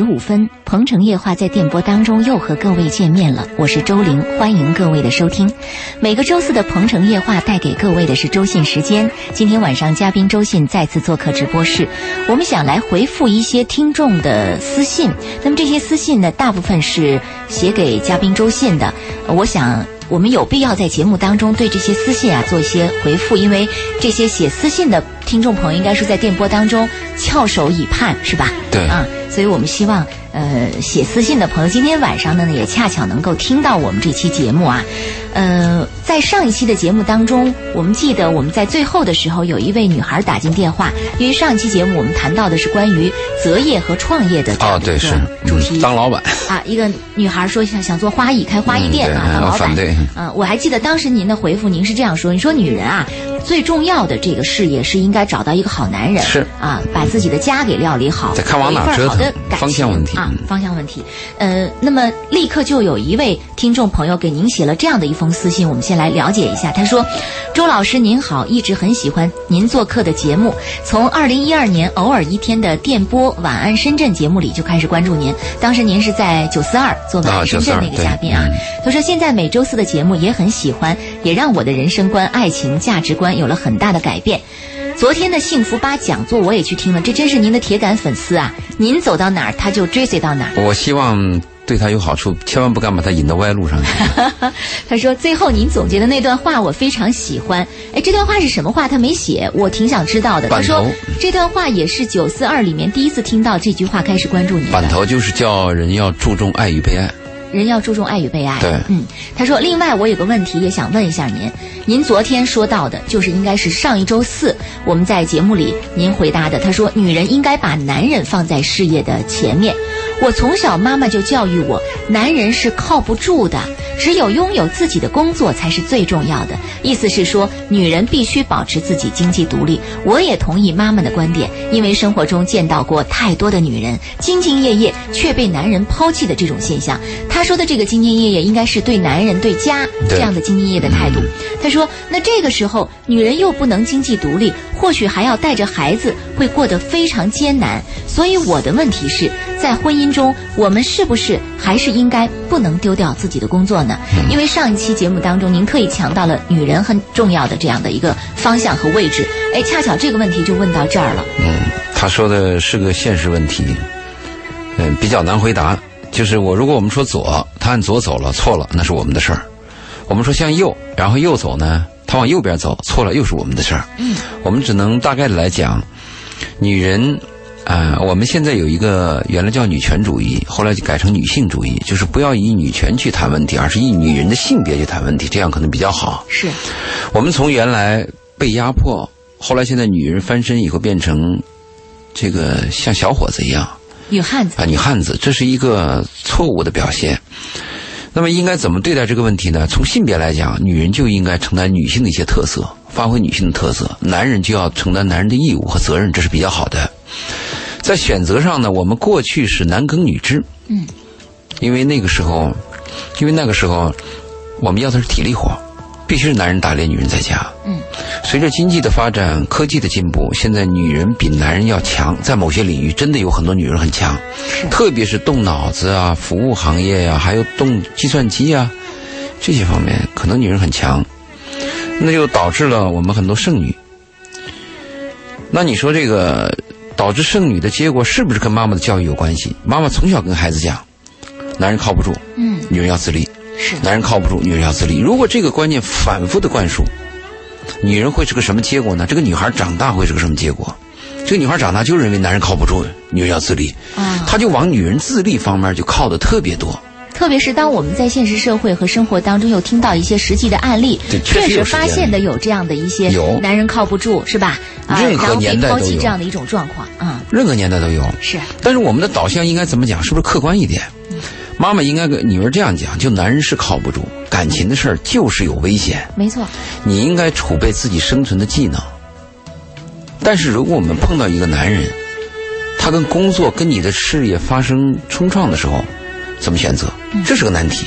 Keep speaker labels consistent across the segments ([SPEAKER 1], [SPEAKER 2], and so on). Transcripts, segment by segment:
[SPEAKER 1] 十五分，《鹏城夜话》在电波当中又和各位见面了。我是周玲，欢迎各位的收听。每个周四的《鹏城夜话》带给各位的是周信时间。今天晚上，嘉宾周信再次做客直播室，我们想来回复一些听众的私信。那么这些私信呢，大部分是写给嘉宾周信的。我想。我们有必要在节目当中对这些私信啊做一些回复，因为这些写私信的听众朋友应该是在电波当中翘首以盼，是吧？
[SPEAKER 2] 对
[SPEAKER 1] 啊，所以我们希望。呃，写私信的朋友，今天晚上呢也恰巧能够听到我们这期节目啊。呃，在上一期的节目当中，我们记得我们在最后的时候，有一位女孩打进电话，因为上一期节目我们谈到的是关于择业和创业的
[SPEAKER 2] 啊，对是
[SPEAKER 1] 主题，
[SPEAKER 2] 当老板
[SPEAKER 1] 啊，一个女孩说想想做花艺，开花艺店啊，当老板。
[SPEAKER 2] 反对。
[SPEAKER 1] 嗯，我还记得当时您的回复，您是这样说：你说女人啊，最重要的这个事业是应该找到一个好男人，
[SPEAKER 2] 是
[SPEAKER 1] 啊，把自己的家给料理好，
[SPEAKER 2] 再看往哪折腾，方向问题。
[SPEAKER 1] 啊，方向问题，呃，那么立刻就有一位听众朋友给您写了这样的一封私信，我们先来了解一下。他说：“周老师您好，一直很喜欢您做客的节目，从二零一二年偶尔一天的电波晚安深圳节目里就开始关注您，当时您是在九四二做晚安深圳那个嘉宾啊。他说现在每周四的节目也很喜欢，也让我的人生观、爱情价值观有了很大的改变。”昨天的幸福吧讲座我也去听了，这真是您的铁杆粉丝啊！您走到哪儿，他就追随到哪儿。
[SPEAKER 2] 我希望对他有好处，千万不敢把他引到歪路上去。
[SPEAKER 1] 他说：“最后您总结的那段话我非常喜欢。”哎，这段话是什么话？他没写，我挺想知道的。他说：“这段话也是九四二里面第一次听到这句话，开始关注你。”
[SPEAKER 2] 板头就是叫人要注重爱与被爱。
[SPEAKER 1] 人要注重爱与被爱。
[SPEAKER 2] 对，
[SPEAKER 1] 嗯，他说，另外我有个问题也想问一下您，您昨天说到的，就是应该是上一周四我们在节目里您回答的，他说女人应该把男人放在事业的前面。我从小妈妈就教育我，男人是靠不住的。只有拥有自己的工作才是最重要的。意思是说，女人必须保持自己经济独立。我也同意妈妈的观点，因为生活中见到过太多的女人兢兢业业却被男人抛弃的这种现象。她说的这个兢兢业业，应该是对男人、对家这样的兢兢业业的态度。她说，那这个时候女人又不能经济独立，或许还要带着孩子，会过得非常艰难。所以我的问题是在婚姻中，我们是不是还是应该不能丢掉自己的工作呢？因为上一期节目当中，您特意强调了女人很重要的这样的一个方向和位置。哎，恰巧这个问题就问到这儿了。
[SPEAKER 2] 嗯，他说的是个现实问题，嗯，比较难回答。就是我，如果我们说左，他按左走了，错了，那是我们的事儿；我们说向右，然后右走呢，他往右边走，错了，又是我们的事儿。嗯，我们只能大概的来讲，女人。啊，我们现在有一个原来叫女权主义，后来就改成女性主义，就是不要以女权去谈问题，而是以女人的性别去谈问题，这样可能比较好。
[SPEAKER 1] 是，
[SPEAKER 2] 我们从原来被压迫，后来现在女人翻身以后变成这个像小伙子一样，
[SPEAKER 1] 女汉子
[SPEAKER 2] 啊，女汉子，这是一个错误的表现。那么应该怎么对待这个问题呢？从性别来讲，女人就应该承担女性的一些特色，发挥女性的特色；男人就要承担男人的义务和责任，这是比较好的。在选择上呢，我们过去是男耕女织，嗯，因为那个时候，因为那个时候，我们要的是体力活，必须是男人打猎，女人在家，嗯。随着经济的发展，科技的进步，现在女人比男人要强，在某些领域真的有很多女人很强，特别是动脑子啊、服务行业呀，还有动计算机啊这些方面，可能女人很强，那就导致了我们很多剩女。那你说这个？导致剩女的结果是不是跟妈妈的教育有关系？妈妈从小跟孩子讲，男人靠不住，嗯，女人要自立，
[SPEAKER 1] 是，
[SPEAKER 2] 男人靠不住，女人要自立。如果这个观念反复的灌输，女人会是个什么结果呢？这个女孩长大会是个什么结果？这个女孩长大就认为男人靠不住，女人要自立，啊，她就往女人自立方面就靠的特别多。
[SPEAKER 1] 特别是当我们在现实社会和生活当中又听到一些实际的案例，确实发现的有这样的一些男人靠不住，是吧？
[SPEAKER 2] 任何年代都有
[SPEAKER 1] 这样的一种状况啊。
[SPEAKER 2] 任何年代都有。
[SPEAKER 1] 是。
[SPEAKER 2] 但是我们的导向应该怎么讲？是不是客观一点？妈妈应该跟女儿这样讲：就男人是靠不住，感情的事儿就是有危险。
[SPEAKER 1] 没错。
[SPEAKER 2] 你应该储备自己生存的技能。但是如果我们碰到一个男人，他跟工作跟你的事业发生冲撞的时候。怎么选择？这是个难题。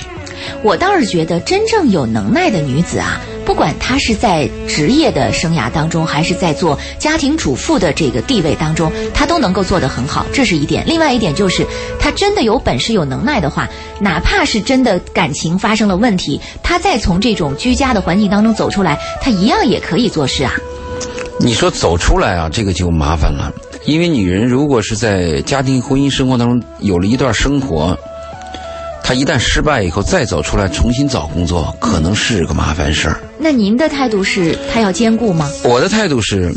[SPEAKER 1] 我倒是觉得，真正有能耐的女子啊，不管她是在职业的生涯当中，还是在做家庭主妇的这个地位当中，她都能够做得很好，这是一点。另外一点就是，她真的有本事、有能耐的话，哪怕是真的感情发生了问题，她再从这种居家的环境当中走出来，她一样也可以做事啊。
[SPEAKER 2] 你说走出来啊，这个就麻烦了，因为女人如果是在家庭婚姻生活当中有了一段生活。他一旦失败以后再走出来重新找工作，可能是个麻烦事儿。
[SPEAKER 1] 那您的态度是他要兼顾吗？
[SPEAKER 2] 我的态度是，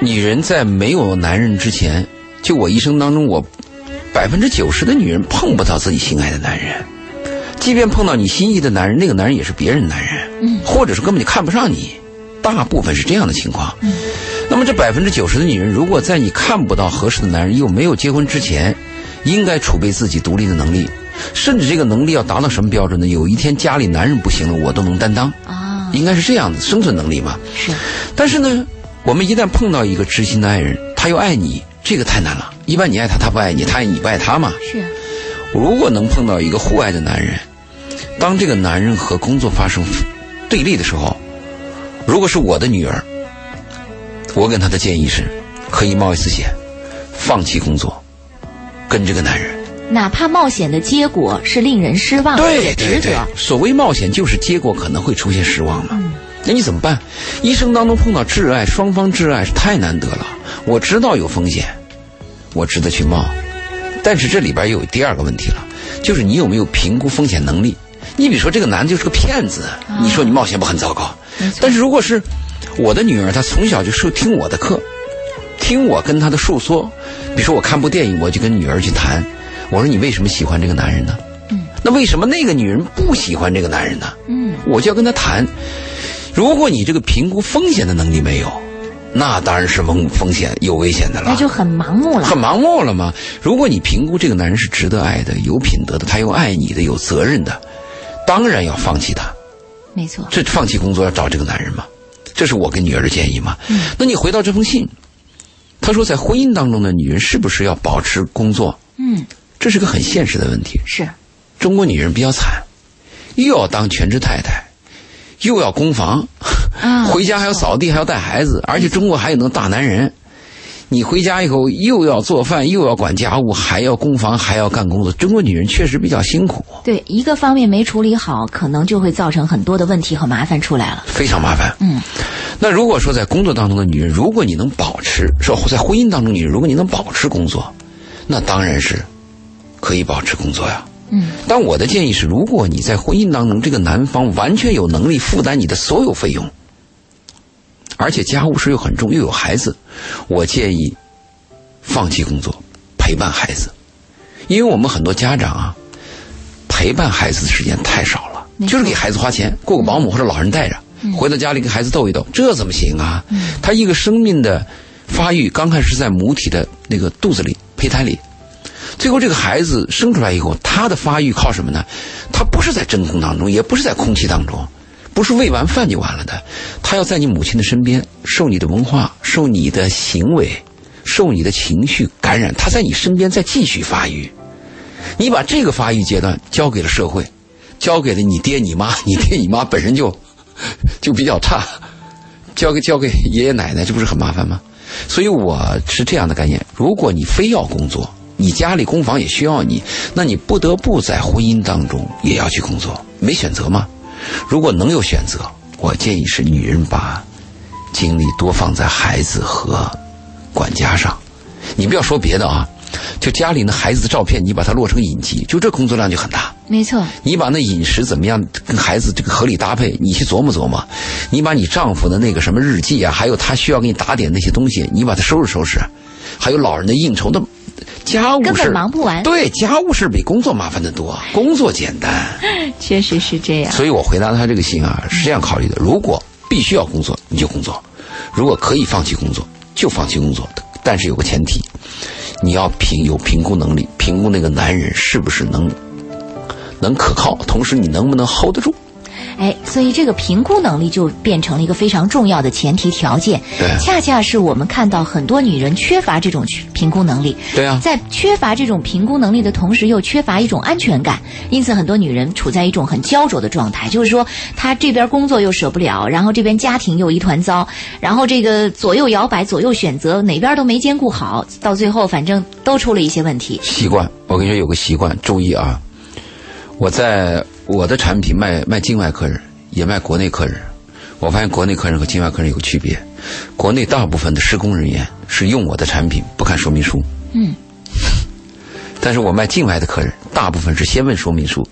[SPEAKER 2] 女人在没有男人之前，就我一生当中，我百分之九十的女人碰不到自己心爱的男人，即便碰到你心仪的男人，那个男人也是别人男人，嗯，或者是根本就看不上你，大部分是这样的情况。嗯，那么这百分之九十的女人，如果在你看不到合适的男人又没有结婚之前，应该储备自己独立的能力。甚至这个能力要达到什么标准呢？有一天家里男人不行了，我都能担当啊，应该是这样的生存能力嘛。
[SPEAKER 1] 是，
[SPEAKER 2] 但是呢，我们一旦碰到一个知心的爱人，他又爱你，这个太难了。一般你爱他，他不爱你，他爱你不爱他嘛。
[SPEAKER 1] 是。
[SPEAKER 2] 如果能碰到一个互爱的男人，当这个男人和工作发生对立的时候，如果是我的女儿，我给他的建议是，可以冒一次险，放弃工作，跟这个男人。
[SPEAKER 1] 哪怕冒险的结果是令人失望，
[SPEAKER 2] 对对对，所谓冒险就是结果可能会出现失望嘛。那你怎么办？一生当中碰到挚爱，双方挚爱是太难得了。我知道有风险，我值得去冒，但是这里边又有第二个问题了，就是你有没有评估风险能力？你比如说这个男的就是个骗子，你说你冒险不很糟糕？但是如果是我的女儿，她从小就受听我的课，听我跟她的诉说，比如说我看部电影，我就跟女儿去谈。我说你为什么喜欢这个男人呢？嗯，那为什么那个女人不喜欢这个男人呢？嗯，我就要跟他谈。如果你这个评估风险的能力没有，那当然是风风险有危险的了。
[SPEAKER 1] 那就很盲目了。
[SPEAKER 2] 很盲目了吗？如果你评估这个男人是值得爱的、有品德的，他又爱你的、有责任的，当然要放弃他。
[SPEAKER 1] 没错。
[SPEAKER 2] 这放弃工作要找这个男人吗？这是我跟女儿的建议嘛。嗯。那你回到这封信，他说在婚姻当中的女人是不是要保持工作？嗯。这是个很现实的问题。
[SPEAKER 1] 是，
[SPEAKER 2] 中国女人比较惨，又要当全职太太，又要供房，回家还要扫地，还要带孩子，而且中国还有那大男人，你回家以后又要做饭，又要管家务，还要供房，还要干工作。中国女人确实比较辛苦。
[SPEAKER 1] 对，一个方面没处理好，可能就会造成很多的问题和麻烦出来了。
[SPEAKER 2] 非常麻烦。嗯，那如果说在工作当中的女人，如果你能保持说在婚姻当中，你如果你能保持工作，那当然是。可以保持工作呀，嗯，但我的建议是，如果你在婚姻当中，这个男方完全有能力负担你的所有费用，而且家务事又很重，又有孩子，我建议放弃工作，陪伴孩子，因为我们很多家长啊，陪伴孩子的时间太少了，就是给孩子花钱，雇个保姆或者老人带着，回到家里跟孩子逗一逗，这怎么行啊？他一个生命的发育刚开始在母体的那个肚子里，胚胎里。最后，这个孩子生出来以后，他的发育靠什么呢？他不是在真空当中，也不是在空气当中，不是喂完饭就完了的。他要在你母亲的身边，受你的文化，受你的行为，受你的情绪感染。他在你身边再继续发育。你把这个发育阶段交给了社会，交给了你爹你妈，你爹你妈本身就 就比较差，交给交给爷爷奶奶，这不是很麻烦吗？所以我是这样的概念：如果你非要工作。你家里公房也需要你，那你不得不在婚姻当中也要去工作，没选择吗？如果能有选择，我建议是女人把精力多放在孩子和管家上。你不要说别的啊，就家里那孩子的照片，你把它落成影集，就这工作量就很大。
[SPEAKER 1] 没错。
[SPEAKER 2] 你把那饮食怎么样跟孩子这个合理搭配，你去琢磨琢磨。你把你丈夫的那个什么日记啊，还有他需要给你打点那些东西，你把它收拾收拾。还有老人的应酬的。家务事
[SPEAKER 1] 忙不完，
[SPEAKER 2] 对家务事比工作麻烦的多，工作简单，
[SPEAKER 1] 确实是这样。
[SPEAKER 2] 所以我回答他这个信啊，是这样考虑的：如果必须要工作，你就工作；如果可以放弃工作，就放弃工作。但是有个前提，你要评有评估能力，评估那个男人是不是能能可靠，同时你能不能 hold 得住。
[SPEAKER 1] 哎，所以这个评估能力就变成了一个非常重要的前提条件。
[SPEAKER 2] 对
[SPEAKER 1] 恰恰是我们看到很多女人缺乏这种评估能力。
[SPEAKER 2] 对啊，
[SPEAKER 1] 在缺乏这种评估能力的同时，又缺乏一种安全感，因此很多女人处在一种很焦灼的状态，就是说她这边工作又舍不了，然后这边家庭又一团糟，然后这个左右摇摆、左右选择，哪边都没兼顾好，到最后反正都出了一些问题。
[SPEAKER 2] 习惯，我跟你说有个习惯，注意啊！我在我的产品卖卖境外客人，也卖国内客人。我发现国内客人和境外客人有区别，国内大部分的施工人员是用我的产品不看说明书，
[SPEAKER 1] 嗯，
[SPEAKER 2] 但是我卖境外的客人，大部分是先问说明书，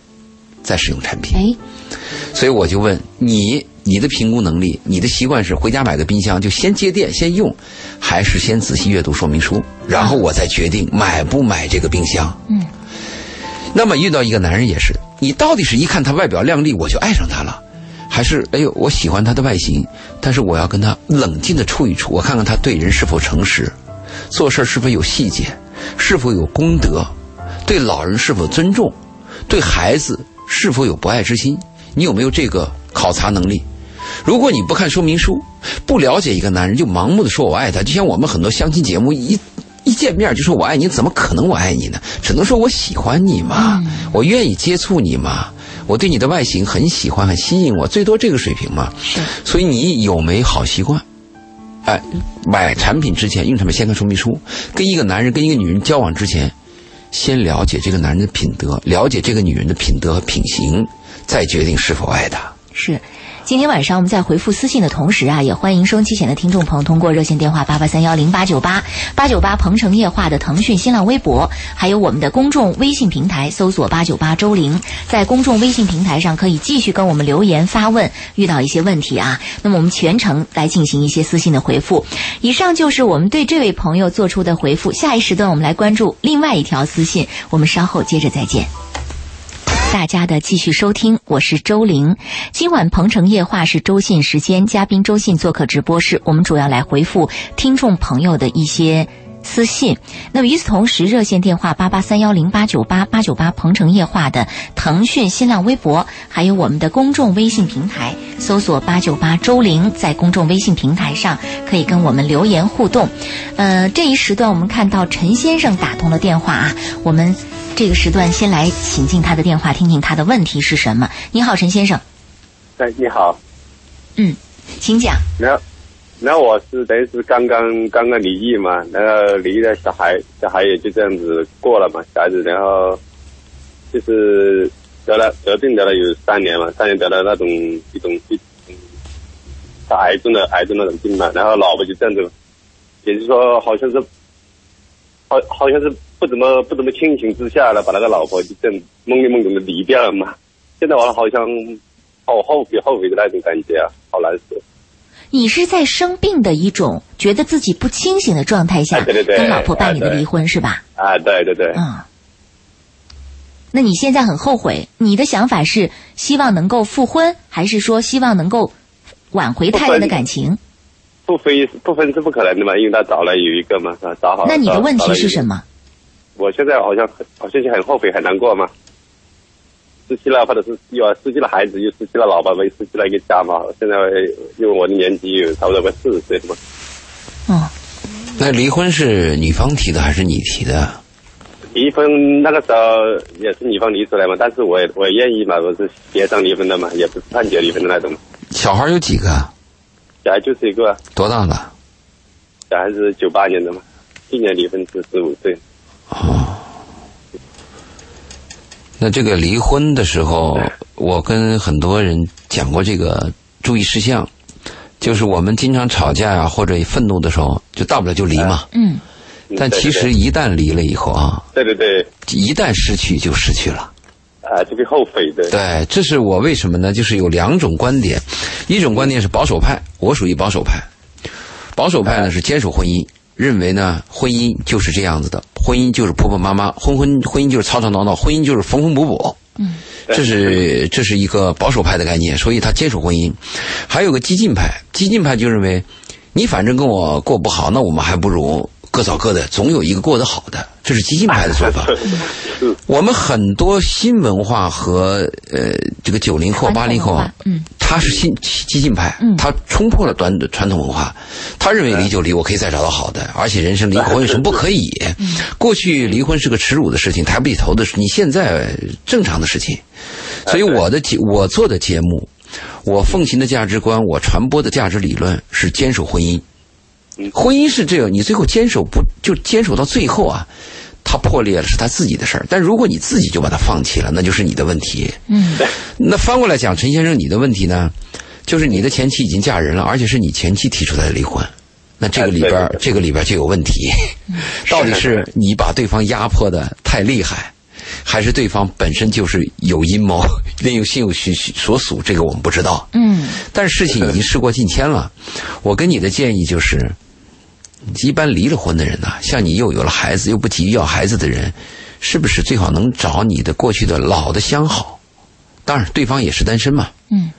[SPEAKER 2] 再使用产品。
[SPEAKER 1] 哎，
[SPEAKER 2] 所以我就问你，你的评估能力，你的习惯是回家买个冰箱就先接电先用，还是先仔细阅读说明书，然后我再决定买不买这个冰箱？
[SPEAKER 1] 嗯。
[SPEAKER 2] 那么遇到一个男人也是，你到底是一看他外表靓丽我就爱上他了，还是哎呦我喜欢他的外形，但是我要跟他冷静的处一处，我看看他对人是否诚实，做事是否有细节，是否有功德，对老人是否尊重，对孩子是否有博爱之心，你有没有这个考察能力？如果你不看说明书，不了解一个男人就盲目的说我爱他，就像我们很多相亲节目一。一见面就说我爱你，怎么可能我爱你呢？只能说我喜欢你嘛，我愿意接触你嘛，我对你的外形很喜欢，很吸引我，最多这个水平嘛。
[SPEAKER 1] 是。
[SPEAKER 2] 所以你有没好习惯？哎，买产品之前用产品先看说明书。跟一个男人跟一个女人交往之前，先了解这个男人的品德，了解这个女人的品德和品行，再决定是否爱她。
[SPEAKER 1] 是。今天晚上我们在回复私信的同时啊，也欢迎收机前的听众朋友通过热线电话八八三幺零八九八八九八鹏城夜话的腾讯新浪微博，还有我们的公众微信平台搜索八九八周玲，在公众微信平台上可以继续跟我们留言发问，遇到一些问题啊，那么我们全程来进行一些私信的回复。以上就是我们对这位朋友做出的回复。下一时段我们来关注另外一条私信，我们稍后接着再见。大家的继续收听，我是周玲。今晚鹏城夜话是周信时间，嘉宾周信做客直播室，我们主要来回复听众朋友的一些私信。那么与此同时，热线电话八八三幺零八九八八九八鹏城夜话的腾讯新浪微博，还有我们的公众微信平台，搜索八九八周玲，在公众微信平台上可以跟我们留言互动。呃，这一时段我们看到陈先生打通了电话啊，我们。这个时段先来请进他的电话，听听他的问题是什么。你好，陈先生。
[SPEAKER 3] 哎，你好。
[SPEAKER 1] 嗯，请讲。
[SPEAKER 3] 那那我是等于是刚刚刚刚离异嘛，然后离了小孩，小孩也就这样子过了嘛，小孩子，然后就是得了得病得了有三年嘛，三年得了那种一种一癌症的癌症那种病嘛，然后老婆就这样子，也就是说好像是好好像是。不怎么不怎么清醒之下呢，把那个老婆就这样懵里懵懂的离掉了嘛。现在我好像好后悔后悔的那种感觉啊，好难受。
[SPEAKER 1] 你是在生病的一种觉得自己不清醒的状态下，跟老婆办理的离婚是吧？
[SPEAKER 3] 啊，对对对。
[SPEAKER 1] 嗯。那你现在很后悔？你的想法是希望能够复婚，还是说希望能够挽回太太的感情？
[SPEAKER 3] 不分不分是不可能的嘛，因为他找了有一个嘛？找好。
[SPEAKER 1] 那你的问题是什么？
[SPEAKER 3] 我现在好像好像就很后悔，很难过嘛。失去了，或者是又失去了孩子，又失去了老婆，又失去了一个家嘛。现在因为我的年纪有差不多快四十岁了嘛。
[SPEAKER 1] 嗯，
[SPEAKER 2] 那离婚是女方提的还是你提的？
[SPEAKER 3] 离婚那个时候也是女方提出来嘛，但是我也我也愿意嘛，我是协商离婚的嘛，也不是判决离婚的那种。
[SPEAKER 2] 小孩有几个？
[SPEAKER 3] 小孩就是一个。
[SPEAKER 2] 多大了？
[SPEAKER 3] 小孩是九八年的嘛，今年离婚是十五岁。
[SPEAKER 2] 哦，那这个离婚的时候，我跟很多人讲过这个注意事项，就是我们经常吵架呀，或者愤怒的时候，就大不了就离嘛。
[SPEAKER 1] 嗯。
[SPEAKER 2] 但其实一旦离了以后啊，
[SPEAKER 3] 对对对，
[SPEAKER 2] 一旦失去就失去了。
[SPEAKER 3] 啊，就会后悔的。
[SPEAKER 2] 对，这是我为什么呢？就是有两种观点，一种观点是保守派，我属于保守派。保守派呢是坚守婚姻。认为呢，婚姻就是这样子的，婚姻就是婆婆妈妈，婚婚婚姻就是吵吵闹闹，婚姻就是缝缝补补。
[SPEAKER 1] 嗯，
[SPEAKER 2] 这是这是一个保守派的概念，所以他坚守婚姻。还有个激进派，激进派就认为，你反正跟我过不好，那我们还不如各找各的，总有一个过得好的，这是激进派的做法。我们很多新文化和呃这个九零后、八零后啊，
[SPEAKER 1] 嗯，
[SPEAKER 2] 他是新激进派，他冲破了传传统文化，他认为离就离，我可以再找到好的，而且人生离婚有什么不可以？过去离婚是个耻辱的事情，抬不起头的事，你现在正常的事情。所以我的节我做的节目，我奉行的价值观，我传播的价值理论是坚守婚姻。婚姻是这样，你最后坚守不就坚守到最后啊？他破裂了是他自己的事儿，但如果你自己就把他放弃了，那就是你的问题。
[SPEAKER 1] 嗯，
[SPEAKER 2] 那翻过来讲，陈先生，你的问题呢，就是你的前妻已经嫁人了，而且是你前妻提出来的离婚，那这个里边这个里边就有问题，到底是你把对方压迫的太厉害，还是对方本身就是有阴谋，另有心有所属？这个我们不知道。
[SPEAKER 1] 嗯，
[SPEAKER 2] 但是事情已经事过境迁了，我跟你的建议就是。一般离了婚的人呢，像你又有了孩子又不急于要孩子的人，是不是最好能找你的过去的老的相好？当然，对方也是单身嘛。
[SPEAKER 1] 嗯，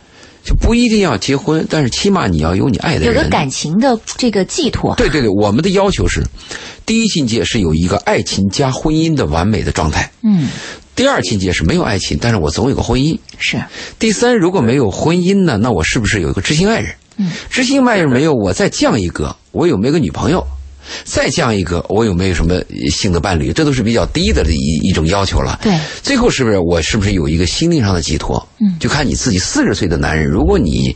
[SPEAKER 2] 就不一定要结婚，但是起码你要有你爱的人，
[SPEAKER 1] 有个感情的这个寄托。
[SPEAKER 2] 对对对，我们的要求是，第一境界是有一个爱情加婚姻的完美的状态。
[SPEAKER 1] 嗯。
[SPEAKER 2] 第二境界是没有爱情，但是我总有个婚姻。
[SPEAKER 1] 是。
[SPEAKER 2] 第三，如果没有婚姻呢，那我是不是有一个知心爱人？
[SPEAKER 1] 嗯，
[SPEAKER 2] 知心爱人没有，我再降一个，我有没有个女朋友？再降一个，我有没有什么性的伴侣？这都是比较低的一一种要求了。
[SPEAKER 1] 对，
[SPEAKER 2] 最后是不是我是不是有一个心灵上的寄托？
[SPEAKER 1] 嗯，
[SPEAKER 2] 就看你自己。四十岁的男人，如果你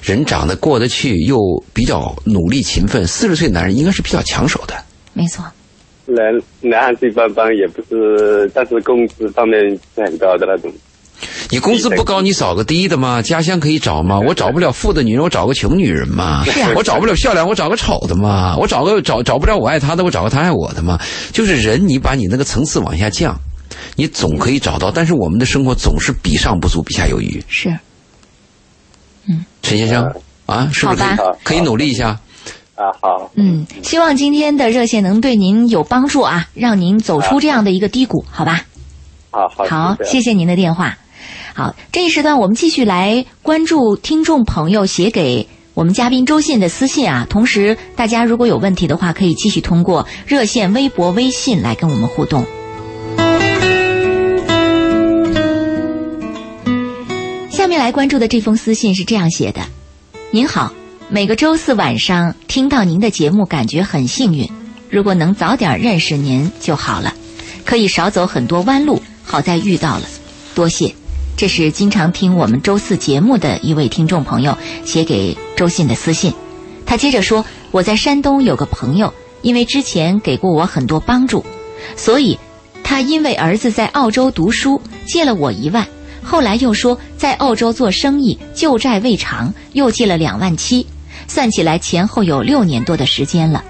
[SPEAKER 2] 人长得过得去，又比较努力勤奋，四十岁男人应该是比较抢手的。
[SPEAKER 1] 没错。
[SPEAKER 3] 男男孩子一般般，也不是，但是工资方面是很高的那种。
[SPEAKER 2] 你工资不高，你找个低的嘛？家乡可以找嘛？我找不了富的女人，我找个穷女人嘛？我找不了漂亮，我找个丑的嘛？我找个找找不了我爱他的，我找个他爱我的嘛？就是人，你把你那个层次往下降，你总可以找到。但是我们的生活总是比上不足，比下有余。
[SPEAKER 1] 是，嗯，
[SPEAKER 2] 陈先生啊，是不是可以可以努力一下？
[SPEAKER 3] 啊，好。
[SPEAKER 1] 嗯，希望今天的热线能对您有帮助啊，让您走出这样的一个低谷，好吧？
[SPEAKER 3] 好好，
[SPEAKER 1] 好，谢谢您的电话。好，这一时段我们继续来关注听众朋友写给我们嘉宾周信的私信啊。同时，大家如果有问题的话，可以继续通过热线、微博、微信来跟我们互动。下面来关注的这封私信是这样写的：“您好，每个周四晚上听到您的节目，感觉很幸运。如果能早点认识您就好了，可以少走很多弯路。好在遇到了，多谢。”这是经常听我们周四节目的一位听众朋友写给周信的私信。他接着说：“我在山东有个朋友，因为之前给过我很多帮助，所以他因为儿子在澳洲读书借了我一万，后来又说在澳洲做生意旧债未偿，又借了两万七，算起来前后有六年多的时间了。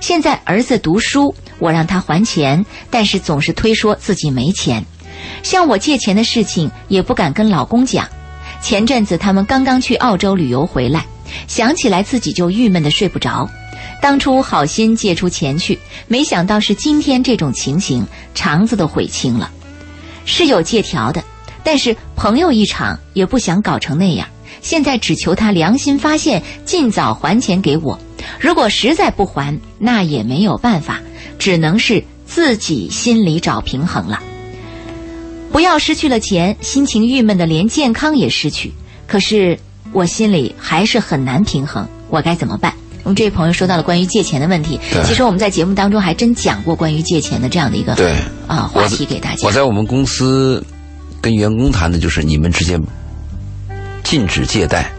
[SPEAKER 1] 现在儿子读书，我让他还钱，但是总是推说自己没钱。”向我借钱的事情也不敢跟老公讲。前阵子他们刚刚去澳洲旅游回来，想起来自己就郁闷的睡不着。当初好心借出钱去，没想到是今天这种情形，肠子都悔青了。是有借条的，但是朋友一场也不想搞成那样。现在只求他良心发现，尽早还钱给我。如果实在不还，那也没有办法，只能是自己心里找平衡了。不要失去了钱，心情郁闷的连健康也失去。可是我心里还是很难平衡，我该怎么办？我们这位朋友说到了关于借钱的问题，其实我们在节目当中还真讲过关于借钱的这样的一个
[SPEAKER 2] 对
[SPEAKER 1] 啊话题给大家。
[SPEAKER 2] 我在我们公司跟员工谈的就是你们之间禁止借贷。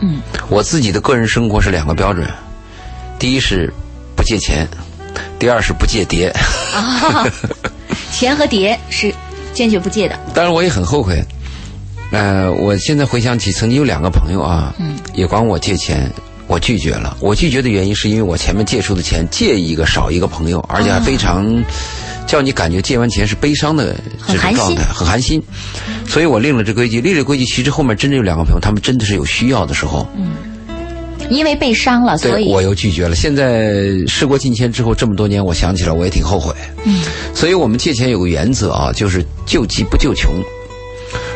[SPEAKER 1] 嗯，
[SPEAKER 2] 我自己的个人生活是两个标准：第一是不借钱，第二是不借碟。
[SPEAKER 1] 啊，钱和碟是。坚决不借的，
[SPEAKER 2] 当然我也很后悔。呃，我现在回想起曾经有两个朋友啊，
[SPEAKER 1] 嗯，
[SPEAKER 2] 也管我借钱，我拒绝了。我拒绝的原因是因为我前面借出的钱借一个少一个朋友，而且还非常叫你感觉借完钱是悲伤的这种状态，很寒心。所以我立了这规矩，立了规矩，其实后面真的有两个朋友，他们真的是有需要的时候，
[SPEAKER 1] 嗯，因为被伤了，所以
[SPEAKER 2] 我又拒绝了。现在事过境迁之后这么多年，我想起来我也挺后悔。
[SPEAKER 1] 嗯，
[SPEAKER 2] 所以我们借钱有个原则啊，就是救急不救穷。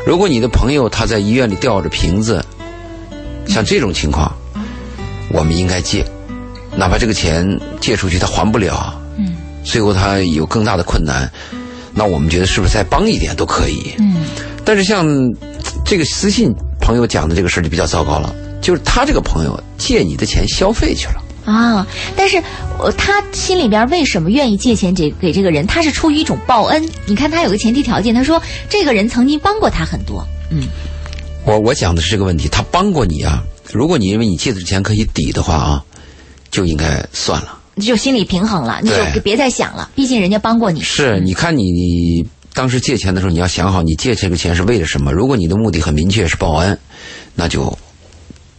[SPEAKER 2] 如果你的朋友他在医院里吊着瓶子，像这种情况，我们应该借。哪怕这个钱借出去他还不了，
[SPEAKER 1] 嗯
[SPEAKER 2] 最后他有更大的困难，那我们觉得是不是再帮一点都可以？
[SPEAKER 1] 嗯
[SPEAKER 2] 但是像这个私信朋友讲的这个事儿就比较糟糕了，就是他这个朋友借你的钱消费去了。
[SPEAKER 1] 啊，但是呃，他心里边为什么愿意借钱给给这个人？他是出于一种报恩。你看他有个前提条件，他说这个人曾经帮过他很多。嗯
[SPEAKER 2] 我我讲的是这个问题，他帮过你啊，如果你认为你借的钱可以抵的话啊，就应该算了。
[SPEAKER 1] 就心理平衡了，你就别再想了，毕竟人家帮过你。
[SPEAKER 2] 是，你看你你当时借钱的时候，你要想好你借这个钱是为了什么。如果你的目的很明确是报恩，那就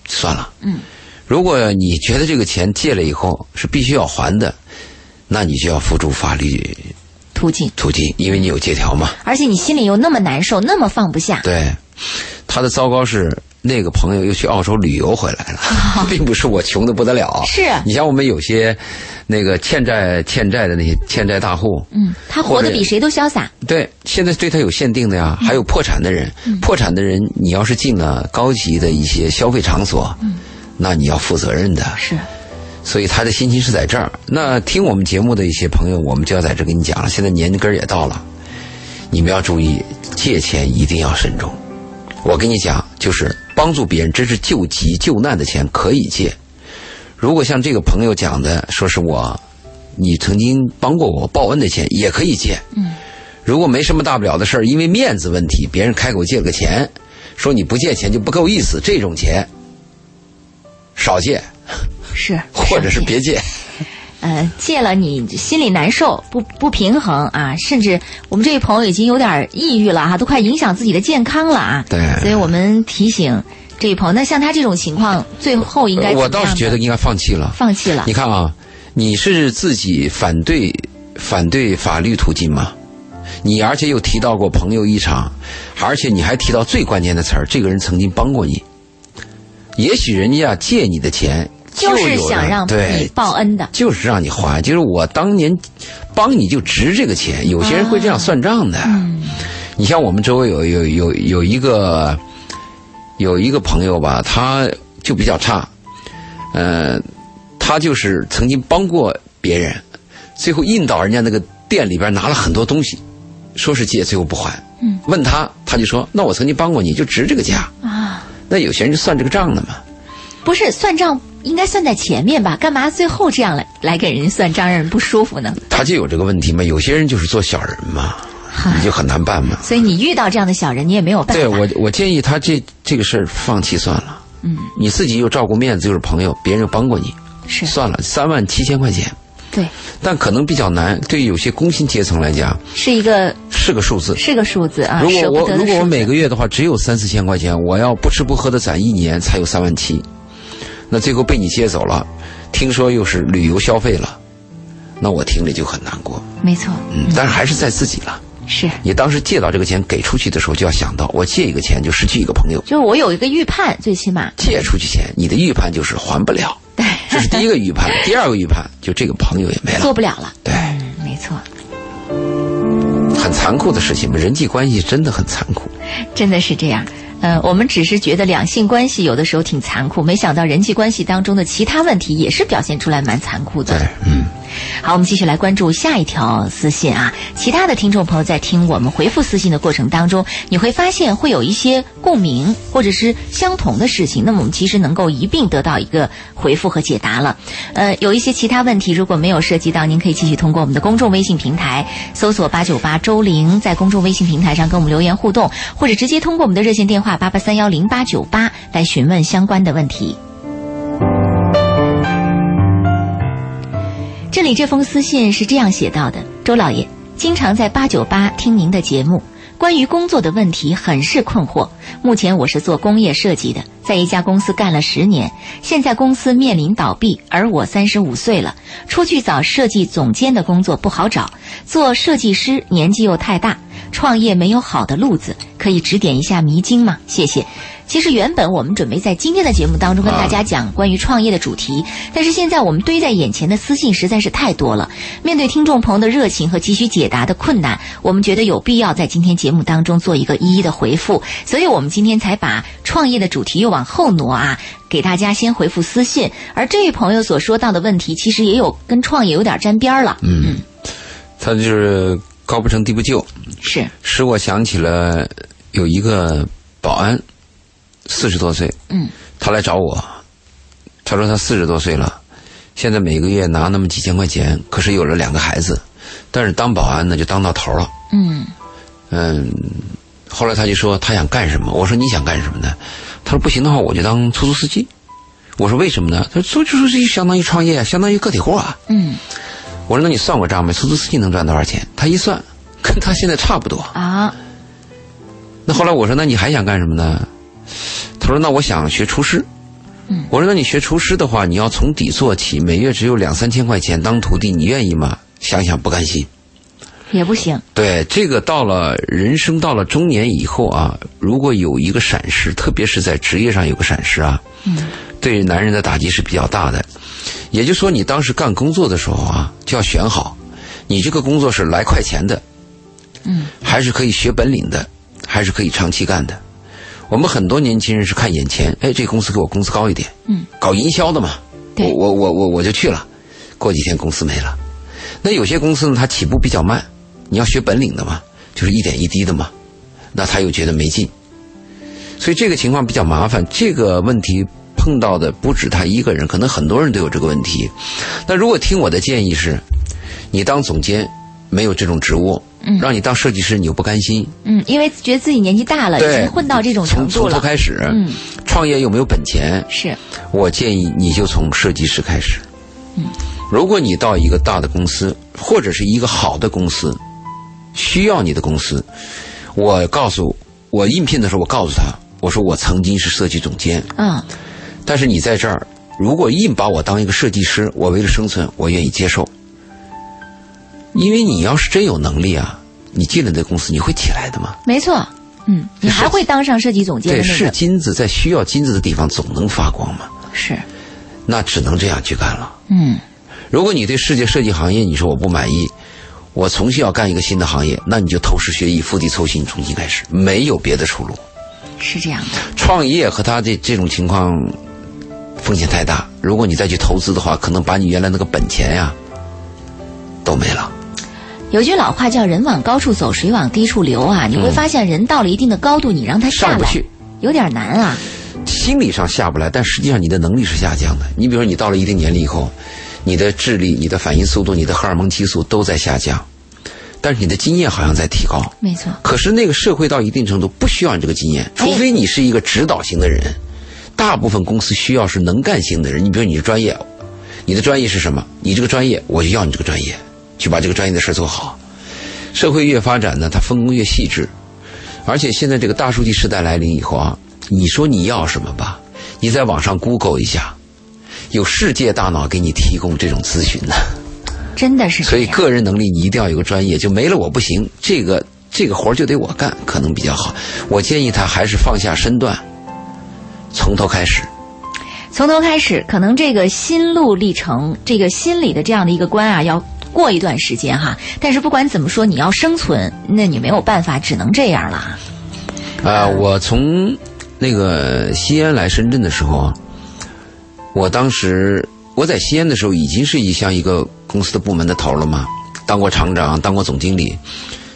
[SPEAKER 2] 算了。
[SPEAKER 1] 嗯，
[SPEAKER 2] 如果你觉得这个钱借了以后是必须要还的，那你就要付出法律
[SPEAKER 1] 途径，
[SPEAKER 2] 途径，因为你有借条嘛。
[SPEAKER 1] 而且你心里又那么难受，那么放不下。
[SPEAKER 2] 对，他的糟糕是那个朋友又去澳洲旅游回来了，并不是我穷的不得了。
[SPEAKER 1] 是
[SPEAKER 2] 你像我们有些那个欠债欠债的那些欠债大户，
[SPEAKER 1] 嗯，他活得比谁都潇洒。
[SPEAKER 2] 对，现在对他有限定的呀，
[SPEAKER 1] 嗯
[SPEAKER 2] 还有破产的人。破产的人，你要是进了高级的一些消费场所，嗯那你要负责任的。
[SPEAKER 1] 嗯是，
[SPEAKER 2] 所以他的心情是在这儿。那听我们节目的一些朋友，我们就要在这跟你讲了。现在年根儿也到了，你们要注意，借钱一定要慎重。我跟你讲，就是帮助别人，这是救急救难的钱，可以借。如果像这个朋友讲的，说是我，你曾经帮过我报恩的钱，也可以借。
[SPEAKER 1] 嗯。
[SPEAKER 2] 如果没什么大不了的事儿，因为面子问题，别人开口借了个钱，说你不借钱就不够意思，这种钱少借，
[SPEAKER 1] 是，
[SPEAKER 2] 或者是别借。
[SPEAKER 1] 呃，借了你心里难受，不不平衡啊，甚至我们这位朋友已经有点抑郁了哈、都快影响自己的健康了啊。
[SPEAKER 2] 对
[SPEAKER 1] 所以我们提醒这位朋友，那像他这种情况，最后应该
[SPEAKER 2] 我倒是觉得应该放弃了。
[SPEAKER 1] 放弃了
[SPEAKER 2] 你。看啊，你是自己反对反对法律途径吗？你而且又提到过朋友一场，而且你还提到最关键的词儿，这个人曾经帮过你。也许人家借你的钱
[SPEAKER 1] 就是想让你，报恩的，
[SPEAKER 2] 就是让你还，就是我当年帮你就值这个钱。有些人会这样算账的。
[SPEAKER 1] 嗯
[SPEAKER 2] 你像我们周围有有有有一个有一个朋友吧，他就比较差，呃，他就是曾经帮过别人，最后硬到人家那个店里边拿了很多东西，说是借，最后不还。
[SPEAKER 1] 嗯，
[SPEAKER 2] 问他，他就说：“那我曾经帮过你，就值这个价。
[SPEAKER 1] 啊，”
[SPEAKER 2] 那有些人就算这个账的嘛。
[SPEAKER 1] 不是算账应该算在前面吧？干嘛最后这样来来给人算账，让人不舒服呢？
[SPEAKER 2] 他就有这个问题嘛。有些人就是做小人嘛，你就很难办嘛。
[SPEAKER 1] 所以你遇到这样的小人，你也没有办法。
[SPEAKER 2] 对我，我建议他这这个事儿放弃算了。
[SPEAKER 1] 嗯，
[SPEAKER 2] 你自己又照顾面子，又是朋友，别人又帮过你，
[SPEAKER 1] 是
[SPEAKER 2] 算了，三万七千块钱，
[SPEAKER 1] 对，
[SPEAKER 2] 但可能比较难。对于有些工薪阶层来讲，
[SPEAKER 1] 是一个
[SPEAKER 2] 是个数字。
[SPEAKER 1] 是个数字啊，
[SPEAKER 2] 如果我如果我每个月的话只有三四千块钱，我要不吃不喝的攒一年才有三万七，那最后被你接走了，听说又是旅游消费了，那我听着就很难过。
[SPEAKER 1] 没错，
[SPEAKER 2] 嗯，但是还是在自己了。
[SPEAKER 1] 是。
[SPEAKER 2] 你当时借到这个钱给出去的时候，就要想到我借一个钱就失去一个朋友，
[SPEAKER 1] 就是我有一个预判，最起码
[SPEAKER 2] 借出去钱，你的预判就是还不了，
[SPEAKER 1] 对
[SPEAKER 2] 这是第一个预判。第二个预判就这个朋友也没了，
[SPEAKER 1] 做不了了。
[SPEAKER 2] 对，
[SPEAKER 1] 嗯，没错，
[SPEAKER 2] 很残酷的事情嘛，人际关系真的很残酷。
[SPEAKER 1] 真的是这样。呃，我们只是觉得两性关系有的时候挺残酷，没想到人际关系当中的其他问题也是表现出来蛮残酷的。
[SPEAKER 2] 对，嗯。
[SPEAKER 1] 好，我们继续来关注下一条私信啊。其他的听众朋友在听我们回复私信的过程当中，你会发现会有一些共鸣或者是相同的事情，那么我们其实能够一并得到一个回复和解答了。呃，有一些其他问题如果没有涉及到，您可以继续通过我们的公众微信平台搜索八九八周玲，在公众微信平台上跟我们留言互动，或者直接通过我们的热线电话八八三幺零八九八来询问相关的问题。里这封私信是这样写到的：周老爷，经常在八九八听您的节目，关于工作的问题很是困惑。目前我是做工业设计的，在一家公司干了十年，现在公司面临倒闭，而我三十五岁了，出去找设计总监的工作不好找，做设计师年纪又太大，创业没有好的路子，可以指点一下迷津吗？谢谢。其实原本我们准备在今天的节目当中跟大家讲关于创业的主题，但是现在我们堆在眼前的私信实在是太多了。面对听众朋友的热情和急需解答的困难，我们觉得有必要在今天节目当中做一个一一的回复，所以我们今天才把创业的主题又往后挪啊。给大家先回复私信。而这位朋友所说到的问题，其实也有跟创业有点沾边儿了。
[SPEAKER 2] 嗯，他就是高不成低不就，
[SPEAKER 1] 是
[SPEAKER 2] 使我想起了有一个保安，四十多岁，
[SPEAKER 1] 嗯，
[SPEAKER 2] 他来找我，他说他四十多岁了，现在每个月拿那么几千块钱，可是有了两个孩子，但是当保安呢就当到头了。
[SPEAKER 1] 嗯
[SPEAKER 2] 嗯，后来他就说他想干什么，我说你想干什么呢？他说不行的话我就当出租司机。我说为什么呢？他说出租司机相当于创业，相当于个体户啊。
[SPEAKER 1] 嗯
[SPEAKER 2] 我说那你算过账没？出租司机能赚多少钱？他一算，跟他现在差不多。
[SPEAKER 1] 啊
[SPEAKER 2] 那后来我说那你还想干什么呢？他说那我想学厨师。
[SPEAKER 1] 嗯
[SPEAKER 2] 我说那你学厨师的话，你要从底做起，每月只有两三千块钱当徒弟，你愿意吗？想想不甘心。
[SPEAKER 1] 也不行。
[SPEAKER 2] 对，这个到了人生到了中年以后啊，如果有一个闪失，特别是在职业上有个闪失啊，
[SPEAKER 1] 嗯
[SPEAKER 2] 对男人的打击是比较大的。也就是说，你当时干工作的时候啊，就要选好，你这个工作是来快钱的，
[SPEAKER 1] 嗯
[SPEAKER 2] 还是可以学本领的，还是可以长期干的。我们很多年轻人是看眼前，哎，这公司给我工资高一点，
[SPEAKER 1] 嗯，
[SPEAKER 2] 搞营销的嘛，我我我我我就去了，过几天公司没了。那有些公司呢，它起步比较慢，你要学本领的嘛，就是一点一滴的嘛，那他又觉得没劲，所以这个情况比较麻烦。这个问题碰到的不止他一个人，可能很多人都有这个问题。那如果听我的建议是，你当总监没有这种职务，
[SPEAKER 1] 嗯。
[SPEAKER 2] 让你当设计师，你又不甘心，
[SPEAKER 1] 嗯，因为觉得自己年纪大了，已经混到这种程
[SPEAKER 2] 从从头。开始，
[SPEAKER 1] 嗯，
[SPEAKER 2] 创业又没有本钱，
[SPEAKER 1] 是。
[SPEAKER 2] 我建议你就从设计师开始。
[SPEAKER 1] 嗯，
[SPEAKER 2] 如果你到一个大的公司或者是一个好的公司，需要你的公司，我告诉我应聘的时候，我告诉他，我说我曾经是设计总监，
[SPEAKER 1] 嗯。
[SPEAKER 2] 但是你在这儿，如果硬把我当一个设计师，我为了生存，我愿意接受。因为你要是真有能力啊，你进了这公司，你会起来的嘛。
[SPEAKER 1] 没错。嗯，你还会当上设计总监的
[SPEAKER 2] 对，是金子，在需要金子的地方总能发光嘛。
[SPEAKER 1] 是
[SPEAKER 2] 那只能这样去干了。
[SPEAKER 1] 嗯
[SPEAKER 2] 如果你对世界设计行业你说我不满意，我重新要干一个新的行业，那你就投师学艺，釜底抽薪，重新开始，没有别的出路。
[SPEAKER 1] 是这样的。
[SPEAKER 2] 创业和他这这种情况风险太大，如果你再去投资的话，可能把你原来那个本钱呀都没了。
[SPEAKER 1] 有句老话叫“人往高处走，水往低处流”啊，你会发现人到了一定的高度，你让他下来
[SPEAKER 2] 上不去
[SPEAKER 1] 有点难啊。
[SPEAKER 2] 心理上下不来，但实际上你的能力是下降的。你比如说，你到了一定年龄以后，你的智力、你的反应速度、你的荷尔蒙激素都在下降，但是你的经验好像在提高。
[SPEAKER 1] 没错，
[SPEAKER 2] 可是那个社会到一定程度不需要你这个经验，除非你是一个指导型的人。大部分公司需要是能干型的人。你比如你的专业，你的专业是什么？你这个专业，我就要你这个专业，去把这个专业的事儿做好。社会越发展呢，它分工越细致，而且现在这个大数据时代来临以后啊，你说你要什么吧？你在网上 Google 一下，有世界大脑给你提供这种咨询的。
[SPEAKER 1] 真的是。
[SPEAKER 2] 所以个人能力你一定要有个专业，就没了我不行，这个这个活儿就得我干，可能比较好。我建议他还是放下身段，从头开始。
[SPEAKER 1] 从头开始，可能这个心路历程，这个心理的这样的一个关啊，要过一段时间哈。但是不管怎么说，你要生存，那你没有办法，只能这样了。
[SPEAKER 2] 啊、我从那个西安来深圳的时候，我当时我在西安的时候已经是一像一个公司的部门的头了嘛，当过厂长，当过总经理。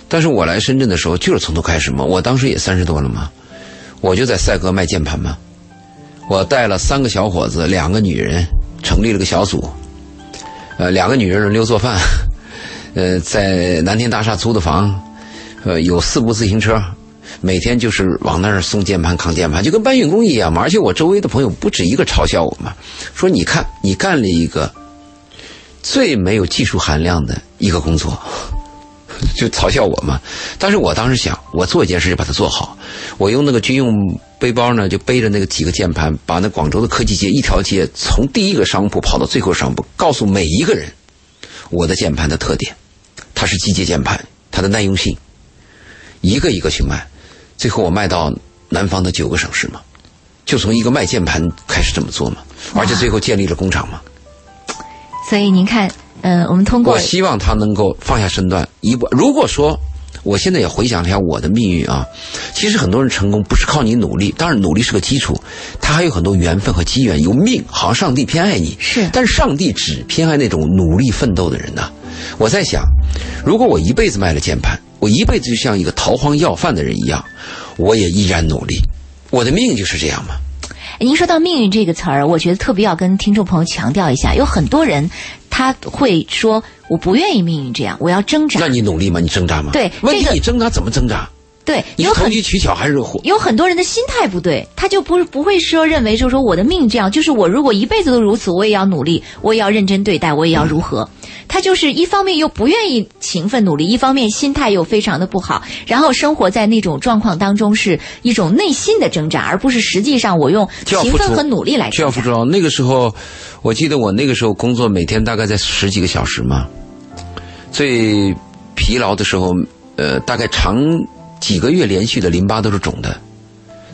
[SPEAKER 2] 但是我来深圳的时候就是从头开始嘛，我当时也三十多了嘛，我就在赛格卖键盘嘛，我带了三个小伙子，两个女人，成立了个小组，呃，两个女人轮流做饭，呃，在南天大厦租的房，呃，有四部自行车，每天就是往那儿送键盘、扛键盘，就跟搬运工一样嘛。而且我周围的朋友不止一个嘲笑我嘛，说你看你干了一个最没有技术含量的一个工作，就嘲笑我嘛。但是我当时想，我做一件事就把它做好。我用那个军用背包呢，就背着那个几个键盘，把那广州的科技街一条街从第一个商铺跑到最后商铺，告诉每一个人我的键盘的特点，它是机械键盘，它的耐用性，一个一个去卖，最后我卖到南方的九个省市嘛，就从一个卖键盘开始这么做嘛，而且最后建立了工厂嘛。
[SPEAKER 1] 所以您看，呃，我们通过
[SPEAKER 2] 我希望他能够放下身段，一步。如果说我现在也回想一下我的命运啊，其实很多人成功不是靠你努力，当然努力是个基础，他还有很多缘分和机缘，有命，好像上帝偏爱你，
[SPEAKER 1] 是
[SPEAKER 2] 但是上帝只偏爱那种努力奋斗的人呐、我在想，如果我一辈子卖了键盘，我一辈子就像一个逃荒要饭的人一样，我也依然努力，我的命就是这样嘛。
[SPEAKER 1] 您说到命运这个词儿，我觉得特别要跟听众朋友强调一下，有很多人他会说我不愿意命运这样，我要挣扎
[SPEAKER 2] 那。你努力吗？你挣扎吗？
[SPEAKER 1] 对
[SPEAKER 2] 问题你挣扎怎么挣扎？
[SPEAKER 1] 对，
[SPEAKER 2] 你是
[SPEAKER 1] 有很
[SPEAKER 2] 投机取巧还是火？
[SPEAKER 1] 有很多人的心态不对，他就不不会说认为就是说我的命这样，就是我如果一辈子都如此，我也要努力，我也要认真对待，我也要如何。他就是一方面又不愿意勤奋努力，一方面心态又非常的不好，然后生活在那种状况当中是一种内心的挣扎，而不是实际上我用勤奋和努力来挣扎。
[SPEAKER 2] 就要付出。那个时候，我记得我那个时候工作每天大概在十几个小时嘛，最疲劳的时候，呃，大概长几个月连续的淋巴都是肿的。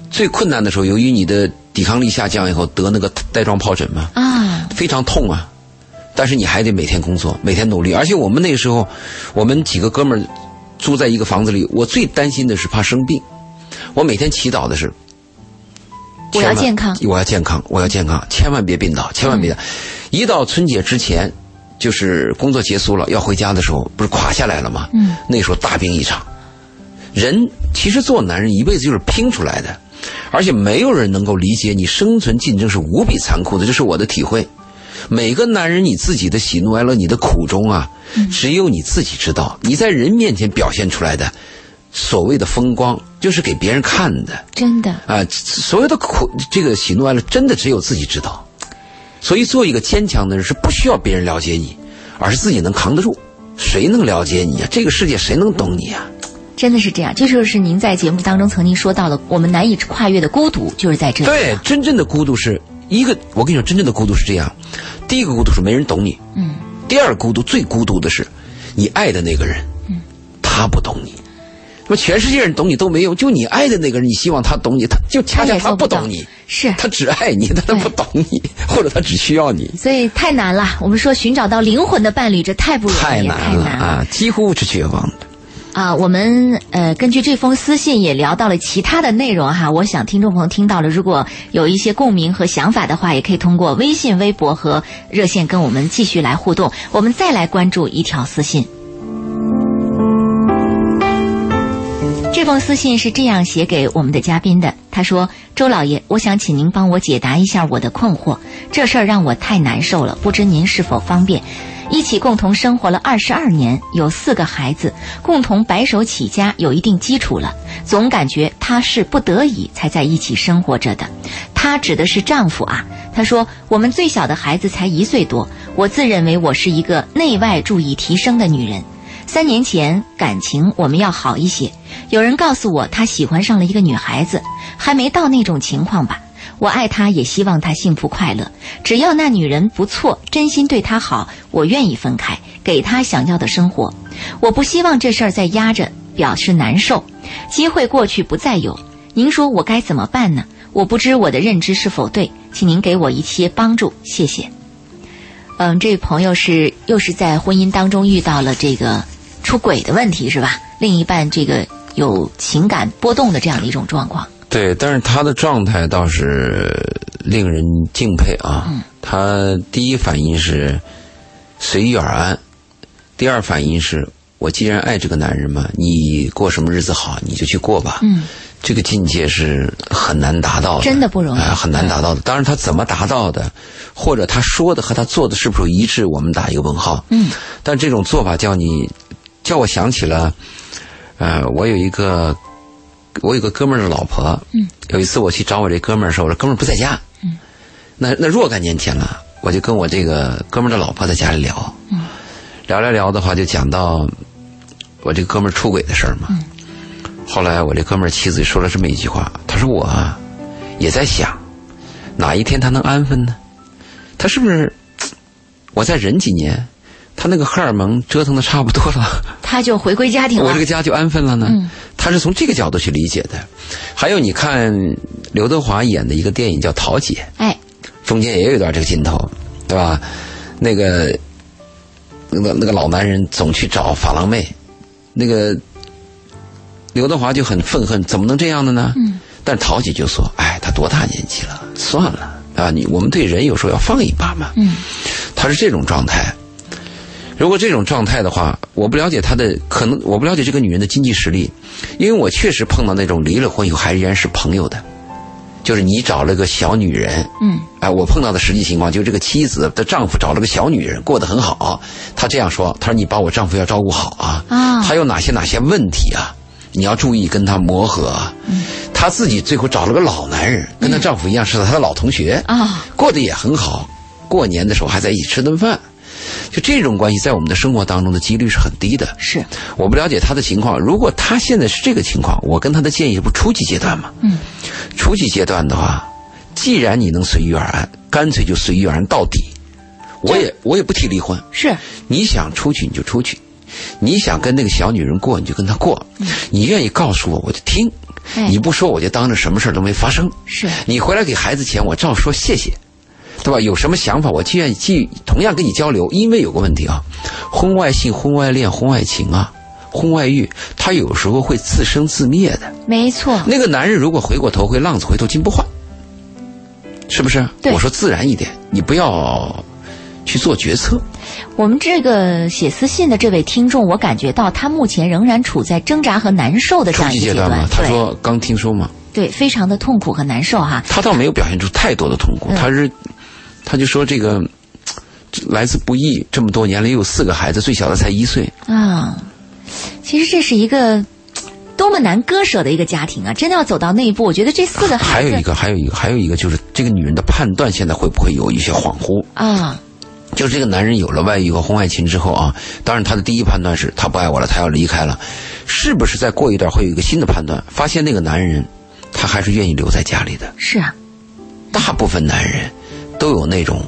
[SPEAKER 2] 最困难的时候，由于你的抵抗力下降以后得那个带状疱疹嘛，
[SPEAKER 1] 啊，
[SPEAKER 2] 非常痛啊。但是你还得每天工作，每天努力。而且我们那个时候，我们几个哥们儿住在一个房子里，我最担心的是怕生病。我每天祈祷的是，
[SPEAKER 1] 我要健康
[SPEAKER 2] 我要健康，我要健康，千万别病倒，千万别。一到春节之前，就是工作结束了要回家的时候，不是垮下来了吗？
[SPEAKER 1] 嗯，
[SPEAKER 2] 那时候大病一场。人其实做男人一辈子就是拼出来的，而且没有人能够理解你生存竞争是无比残酷的，这是我的体会。每个男人你自己的喜怒哀乐，你的苦衷啊，只有你自己知道。你在人面前表现出来的所谓的风光，就是给别人看的。
[SPEAKER 1] 真的。
[SPEAKER 2] 啊，所有的苦，这个喜怒哀乐，真的只有自己知道。所以，做一个坚强的人是不需要别人了解你，而是自己能扛得住。谁能了解你啊？这个世界谁能懂你啊？
[SPEAKER 1] 真的是这样，这就是您在节目当中曾经说到的，我们难以跨越的孤独，就是在这里。
[SPEAKER 2] 对，真正的孤独是一个，我跟你说，真正的孤独是这样：第一个孤独是没人懂你，
[SPEAKER 1] 嗯，
[SPEAKER 2] 第二孤独最孤独的是你爱的那个人，嗯，他不懂你。那么全世界人懂你都没用，就你爱的那个人，你希望他懂你，他就恰恰他不懂你，
[SPEAKER 1] 是。
[SPEAKER 2] 他只爱你，但他不懂你，或者他只需要你。
[SPEAKER 1] 所以太难了。我们说寻找到灵魂的伴侣，这太不容易，
[SPEAKER 2] 太难了啊，几乎是绝望的。
[SPEAKER 1] 啊！我们呃，根据这封私信也聊到了其他的内容哈。我想听众朋友听到了，如果有一些共鸣和想法的话，也可以通过微信、微博和热线跟我们继续来互动。我们再来关注一条私信。这封私信是这样写给我们的嘉宾的。他说：“周老爷，我想请您帮我解答一下我的困惑，这事儿让我太难受了，不知您是否方便？一起共同生活了二十二年，有四个孩子，共同白手起家，有一定基础了。总感觉他是不得已才在一起生活着的。他指的是丈夫啊。他说我们最小的孩子才一岁多，我自认为我是一个内外注意提升的女人。三年前感情我们要好一些，有人告诉我他喜欢上了一个女孩子，还没到那种情况吧。我爱她，也希望她幸福快乐。只要那女人不错，真心对她好，我愿意分开，给她想要的生活。我不希望这事儿再压着，表示难受。机会过去不再有，您说我该怎么办呢？我不知我的认知是否对，请您给我一些帮助，谢谢。嗯，这位朋友是又是在婚姻当中遇到了这个出轨的问题，是吧？另一半这个有情感波动的这样的一种状况。
[SPEAKER 2] 对，但是他的状态倒是令人敬佩啊。
[SPEAKER 1] 嗯
[SPEAKER 2] 他第一反应是随遇而安，第二反应是我既然爱这个男人嘛，你过什么日子好你就去过吧。
[SPEAKER 1] 嗯，
[SPEAKER 2] 这个境界是很难达到的，
[SPEAKER 1] 真的不容易
[SPEAKER 2] 哎很难达到的。当然，他怎么达到的，或者他说的和他做的是不是一致，我们打一个问号。
[SPEAKER 1] 嗯，
[SPEAKER 2] 但这种做法叫你，叫我想起了，呃，我有一个，我有个哥们儿的老婆。
[SPEAKER 1] 嗯，
[SPEAKER 2] 有一次我去找我这哥们儿的时候，我说哥们儿不在家。
[SPEAKER 1] 嗯，
[SPEAKER 2] 那那若干年前了，我就跟我这个哥们儿的老婆在家里聊。
[SPEAKER 1] 嗯，
[SPEAKER 2] 聊聊聊的话，就讲到我这个哥们儿出轨的事儿嘛。
[SPEAKER 1] 嗯
[SPEAKER 2] 后来我这哥们儿妻子说了这么一句话，他说我啊也在想，哪一天他能安分呢？他是不是我再忍几年，他那个荷尔蒙折腾的差不多了，
[SPEAKER 1] 他就回归家庭了。
[SPEAKER 2] 我这个家就安分了呢？
[SPEAKER 1] 嗯
[SPEAKER 2] 他是从这个角度去理解的。还有你看刘德华演的一个电影叫《桃姐》，
[SPEAKER 1] 哎，
[SPEAKER 2] 中间也有一段这个镜头，对吧？那个那个那个老男人总去找法郎妹，那个刘德华就很愤恨，怎么能这样的呢？嗯。但是陶姐就说：“哎，他多大年纪了？算了啊，你我们对人有时候要放一把嘛。”嗯。他是这种状态。如果这种状态的话，我不了解她的可能，我不了解这个女人的经济实力，因为我确实碰到那种离了婚以后还依然是朋友的，就是你找了个小女人，嗯，哎，我碰到的实际情况就是这个妻子的丈夫找了个小女人，过得很好，他这样说，他说你把我丈夫要照顾好啊，啊，他有哪些哪些问题啊，你要注意跟他磨合，嗯，他自己最后找了个老男人，跟她丈夫一样是他的老同学啊，过得也很好，过年的时候还在一起吃顿饭。就这种关系，在我们的生活当中的几率是很低的。
[SPEAKER 1] 是，
[SPEAKER 2] 我不了解他的情况。如果他现在是这个情况，我跟他的建议不初级阶段吗？嗯，初级阶段的话，既然你能随遇而安，干脆就随遇而安到底。我也我也不提离婚。
[SPEAKER 1] 是，
[SPEAKER 2] 你想出去你就出去，你想跟那个小女人过你就跟她过，你愿意告诉我我就听，你不说我就当着什么事都没发生。
[SPEAKER 1] 是
[SPEAKER 2] 你回来给孩子钱，我照说谢谢。对吧？有什么想法，我既愿意既同样跟你交流。因为有个问题啊，婚外性、婚外恋、婚外情啊，婚外欲，他有时候会自生自灭的。
[SPEAKER 1] 没错。
[SPEAKER 2] 那个男人如果回过头，会浪子回头金不换，是不是？我说自然一点，你不要去做决策。
[SPEAKER 1] 我们这个写私信的这位听众，我感觉到他目前仍然处在挣扎和难受的这样一个阶
[SPEAKER 2] 段。他说刚听说嘛。
[SPEAKER 1] 对，非常的痛苦和难受哈。
[SPEAKER 2] 他倒没有表现出太多的痛苦，他是。他就说：“这个来自不易，这么多年了，又有四个孩子，最小的才一岁
[SPEAKER 1] 啊。其实这是一个多么难割舍的一个家庭啊！真的要走到那一步，我觉得这四个孩
[SPEAKER 2] 子还有一个，还有一个，还有一个，就是这个女人的判断现在会不会有一些恍惚啊？就是这个男人有了外遇和婚外情之后啊，当然他的第一判断是他不爱我了，他要离开了，是不是再过一段会有一个新的判断？发现那个男人他还是愿意留在家里的？
[SPEAKER 1] 是啊，
[SPEAKER 2] 大部分男人。”都有那种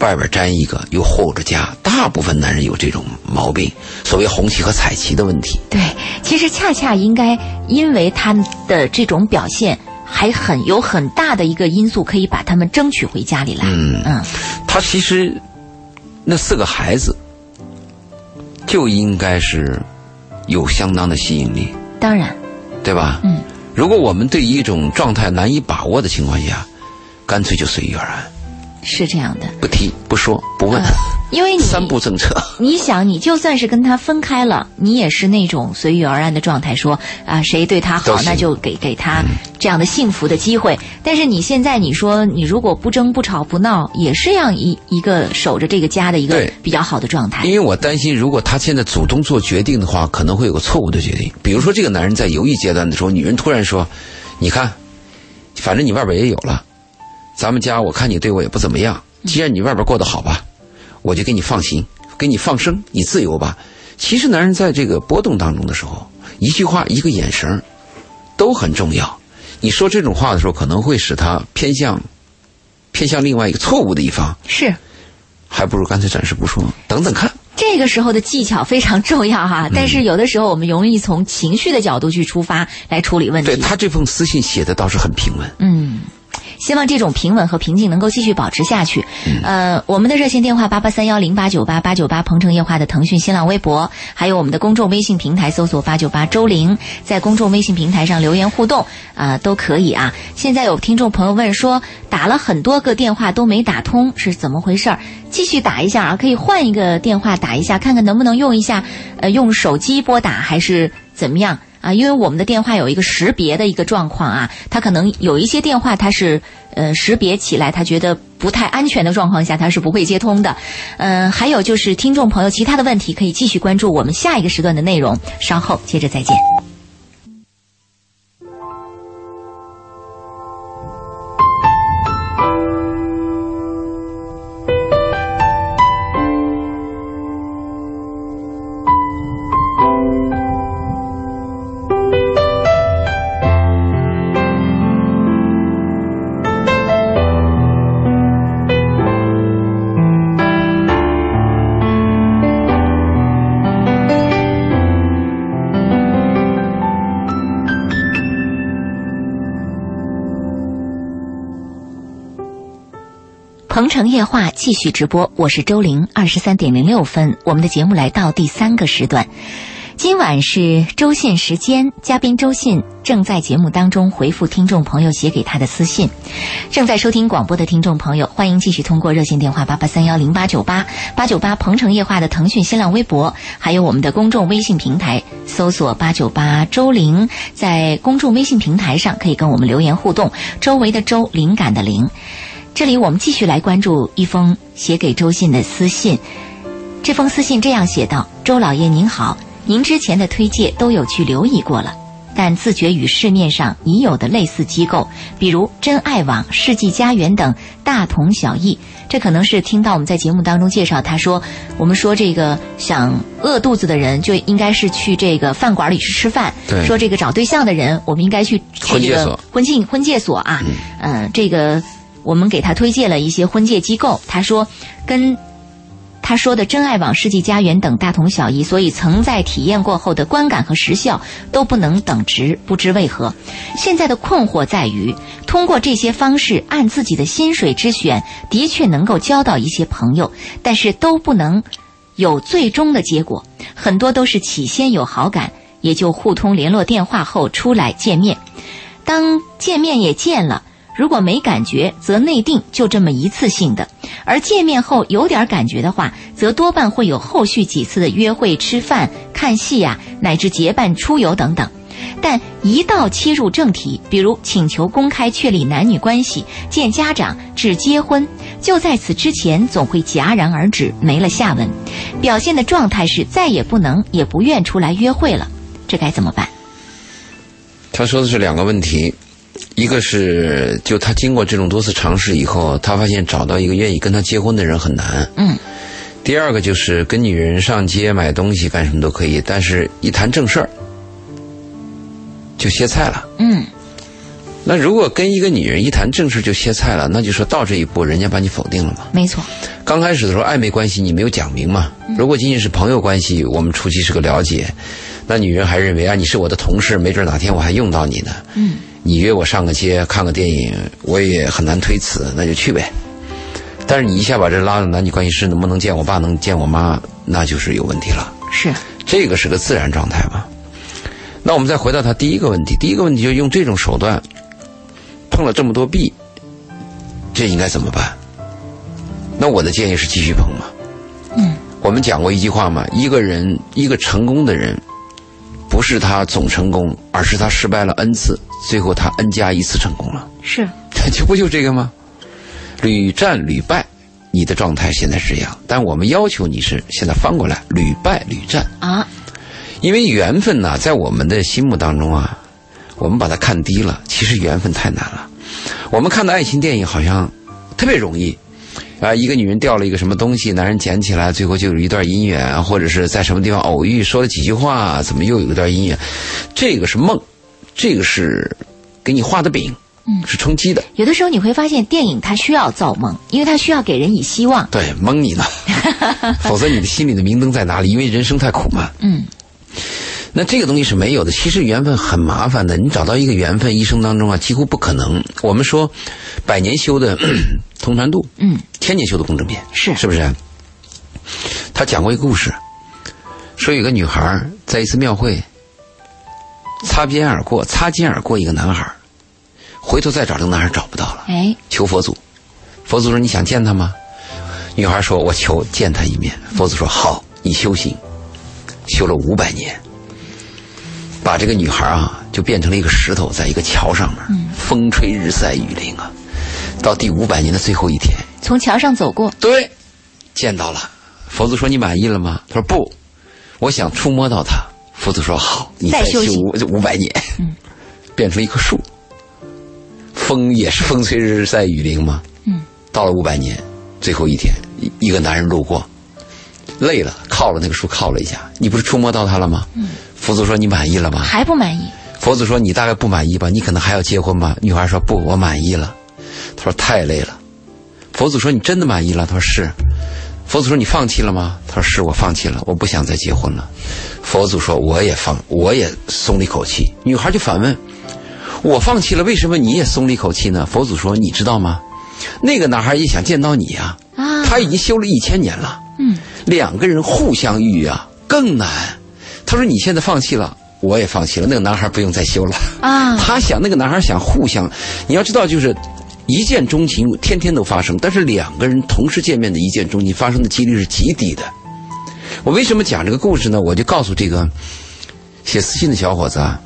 [SPEAKER 2] 外边粘一个又护着家，大部分男人有这种毛病，所谓红旗和彩旗的问题。
[SPEAKER 1] 对，其实恰恰应该因为他的这种表现，还很有很大的一个因素，可以把他们争取回家里来。嗯嗯，
[SPEAKER 2] 他其实那四个孩子就应该是有相当的吸引力。
[SPEAKER 1] 当然，
[SPEAKER 2] 对吧？嗯，如果我们对一种状态难以把握的情况下，干脆就随遇而安。
[SPEAKER 1] 是这样的，
[SPEAKER 2] 不提不说不问，
[SPEAKER 1] 因为你
[SPEAKER 2] 三步政策。
[SPEAKER 1] 你想，你就算是跟他分开了，你也是那种随遇而安的状态，说啊，谁对他好，那就给给他这样的幸福的机会。但是你现在你说，你如果不争不吵不闹，也是样一一个守着这个家的一个比较好的状态。
[SPEAKER 2] 因为我担心，如果他现在主动做决定的话，可能会有个错误的决定。比如说，这个男人在犹豫阶段的时候，女人突然说：“你看，反正你外边也有了。”咱们家我看你对我也不怎么样，既然你外边过得好吧，我就给你放心，给你放生，你自由吧。其实男人在这个波动当中的时候，一句话一个眼神都很重要。你说这种话的时候，可能会使他偏向偏向另外一个错误的一方。
[SPEAKER 1] 是，
[SPEAKER 2] 还不如干脆暂时不说，等等看。
[SPEAKER 1] 这个时候的技巧非常重要哈，但是有的时候我们容易从情绪的角度去出发来处理问题。
[SPEAKER 2] 对他这封私信写的倒是很平稳。嗯。
[SPEAKER 1] 希望这种平稳和平静能够继续保持下去。呃，我们的热线电话八八三幺零八九八八九八，鹏城夜话的腾讯新浪微博，还有我们的公众微信平台，搜索八九八周玲，在公众微信平台上留言互动啊，都可以啊。现在有听众朋友问说，打了很多个电话都没打通，是怎么回事儿？继续打一下啊，可以换一个电话打一下，看看能不能用一下，呃，用手机拨打还是怎么样？啊，因为我们的电话有一个识别的一个状况啊，它可能有一些电话它是呃识别起来，它觉得不太安全的状况下，它是不会接通的。嗯，还有就是听众朋友其他的问题可以继续关注我们下一个时段的内容，稍后接着再见。城夜话继续直播，我是周玲，二十三点零六分，我们的节目来到第三个时段。今晚是周信时间，嘉宾周信正在节目当中回复听众朋友写给他的私信。正在收听广播的听众朋友，欢迎继续通过热线电话八八三幺零八九八八九八鹏城夜话的腾讯新浪微博，还有我们的公众微信平台，搜索八九八周玲，在公众微信平台上可以跟我们留言互动。周围的周，灵感的灵。这里我们继续来关注一封写给周信的私信。这封私信这样写道：“周老爷您好。”您之前的推介都有去留意过了，但自觉与市面上已有的类似机构，比如真爱网、世纪佳缘等大同小异。这可能是听到我们在节目当中介绍，他说我们说这个想饿肚子的人就应该是去这个饭馆里去吃饭。说这个找对象的人，我们应该去去这个婚庆婚介所啊。嗯。这个我们给他推荐了一些婚介机构，他说跟。他说的真爱网、世纪佳缘等大同小异，所以曾在体验过后的观感和实效都不能等值，不知为何。现在的困惑在于，通过这些方式按自己的薪水之选，的确能够交到一些朋友，但是都不能有最终的结果。很多都是起先有好感，也就互通联络电话后出来见面，当见面也见了。如果没感觉，则内定就这么一次性的；而见面后有点感觉的话，则多半会有后续几次的约会、吃饭、看戏呀，乃至结伴出游等等。但一到切入正题，比如请求公开确立男女关系、见家长至结婚，就在此之前总会戛然而止，没了下文。表现的状态是再也不能也不愿出来约会了，这该怎么办？
[SPEAKER 2] 他说的是两个问题。一个是，就他经过这种多次尝试以后，他发现找到一个愿意跟他结婚的人很难。
[SPEAKER 1] 嗯。
[SPEAKER 2] 第二个就是跟女人上街买东西干什么都可以，但是一谈正事儿就歇菜了。
[SPEAKER 1] 嗯。
[SPEAKER 2] 那如果跟一个女人一谈正事就歇菜了，那就说到这一步，人家把你否定了嘛？
[SPEAKER 1] 没错。
[SPEAKER 2] 刚开始的时候暧昧关系你没有讲明嘛？如果仅仅是朋友关系，我们初期是个了解，那女人还认为啊你是我的同事，没准哪天我还用到你呢。
[SPEAKER 1] 嗯。
[SPEAKER 2] 你约我上个街看个电影，我也很难推辞，那就去呗。但是你一下把这拉到男女关系是能不能见我爸，能见我妈，那就是有问题了。
[SPEAKER 1] 是，
[SPEAKER 2] 这个是个自然状态嘛。那我们再回到他第一个问题，第一个问题就用这种手段碰了这么多壁，这应该怎么办？那我的建议是继续碰嘛。
[SPEAKER 1] 嗯。
[SPEAKER 2] 我们讲过一句话嘛，一个人一个成功的人。不是他总成功，而是他失败了 n 次，最后他 n 加一次成功了。
[SPEAKER 1] 是，
[SPEAKER 2] 这不就这个吗？屡战屡败，你的状态现在是这样，但我们要求你是现在翻过来，屡败屡战
[SPEAKER 1] 啊。
[SPEAKER 2] 因为缘分呢，在我们的心目当中啊，我们把它看低了。其实缘分太难了。我们看的爱情电影好像特别容易。啊，一个女人掉了一个什么东西，男人捡起来，最后就有一段姻缘，或者是在什么地方偶遇，说了几句话，怎么又有一段姻缘？这个是梦，这个是给你画的饼，
[SPEAKER 1] 嗯，
[SPEAKER 2] 是充饥的。
[SPEAKER 1] 有的时候你会发现，电影它需要造梦，因为它需要给人以希望。
[SPEAKER 2] 对，蒙你呢，否则你的心里的明灯在哪里？因为人生太苦嘛。
[SPEAKER 1] 嗯。
[SPEAKER 2] 那这个东西是没有的。其实缘分很麻烦的，你找到一个缘分，一生当中啊，几乎不可能。我们说，百年修的同船渡，
[SPEAKER 1] 嗯，
[SPEAKER 2] 千年修的共枕眠，
[SPEAKER 1] 是
[SPEAKER 2] 是不是？他讲过一个故事，说有个女孩在一次庙会擦肩而过，擦肩而过一个男孩，回头再找这个男孩找不到了，
[SPEAKER 1] 哎，
[SPEAKER 2] 求佛祖，佛祖说你想见他吗？女孩说，我求见他一面。佛祖说好，你修行，修了五百年。把这个女孩啊，就变成了一个石头，在一个桥上面，风吹日晒雨淋啊。到第五百年的最后一天，
[SPEAKER 1] 从桥上走过，
[SPEAKER 2] 对，见到了。佛祖说：“你满意了吗？”他说：“不，我想触摸到他。”佛祖说：“好，你再修五五百年，变成一棵树。风也是风吹日晒雨淋吗？
[SPEAKER 1] 嗯，
[SPEAKER 2] 到了五百年，最后一天，一一个男人路过，累了，靠了那个树靠了一下。你不是触摸到他了吗？
[SPEAKER 1] 嗯。
[SPEAKER 2] 佛祖说：“你满意了吗？”
[SPEAKER 1] 还不满意。
[SPEAKER 2] 佛祖说：“你大概不满意吧？你可能还要结婚吧？”女孩说：“不，我满意了。”他说：“太累了。”佛祖说：“你真的满意了？”他说：“是。”佛祖说：“你放弃了吗？”他说：“是我放弃了，我不想再结婚了。”佛祖说：“我也放，我也松了一口气。”女孩就反问：“我放弃了，为什么你也松了一口气呢？”佛祖说：“你知道吗？那个男孩也想见到你呀，他已经修了一千年了。
[SPEAKER 1] 嗯，
[SPEAKER 2] 两个人互相遇啊，更难。”他说你现在放弃了，我也放弃了，那个男孩不用再修了。
[SPEAKER 1] 啊，
[SPEAKER 2] 他想那个男孩想互相，你要知道就是。一见钟情天天都发生，但是两个人同时见面的一见钟情发生的几率是极低的。我为什么讲这个故事呢？我就告诉这个写私信的小伙子啊，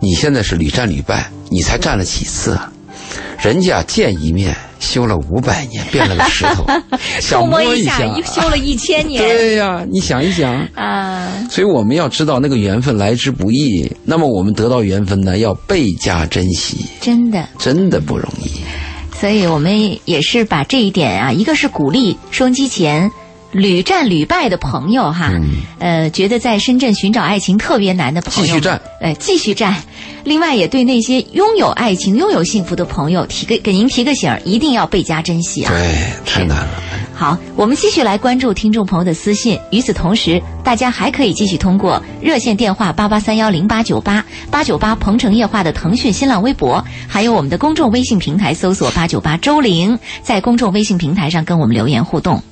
[SPEAKER 2] 你现在是屡战屡败，你才战了几次啊？人家见一面修了五百年，变了个石头，想
[SPEAKER 1] 触摸
[SPEAKER 2] 摸
[SPEAKER 1] 一下，
[SPEAKER 2] 下，
[SPEAKER 1] 又修了一千年
[SPEAKER 2] 对呀、你想一想。
[SPEAKER 1] 啊！
[SPEAKER 2] 所以我们要知道那个缘分来之不易，那么我们得到缘分呢，要倍加珍惜，
[SPEAKER 1] 真的，
[SPEAKER 2] 真的不容易。
[SPEAKER 1] 所以我们也是把这一点啊，一个是鼓励收音机前屡战屡败的朋友哈，呃，觉得在深圳寻找爱情特别难的朋友，
[SPEAKER 2] 继续战，
[SPEAKER 1] 呃，继续战。另外，也对那些拥有爱情、拥有幸福的朋友提个给您提个醒儿，一定要倍加珍惜啊！
[SPEAKER 2] 对，太难了。
[SPEAKER 1] 好，我们继续来关注听众朋友的私信。与此同时，大家还可以继续通过热线电话八八三幺零八九八八九八鹏城夜话的腾讯新浪微博，还有我们的公众微信平台搜索八九八周玲，在公众微信平台上跟我们留言互动。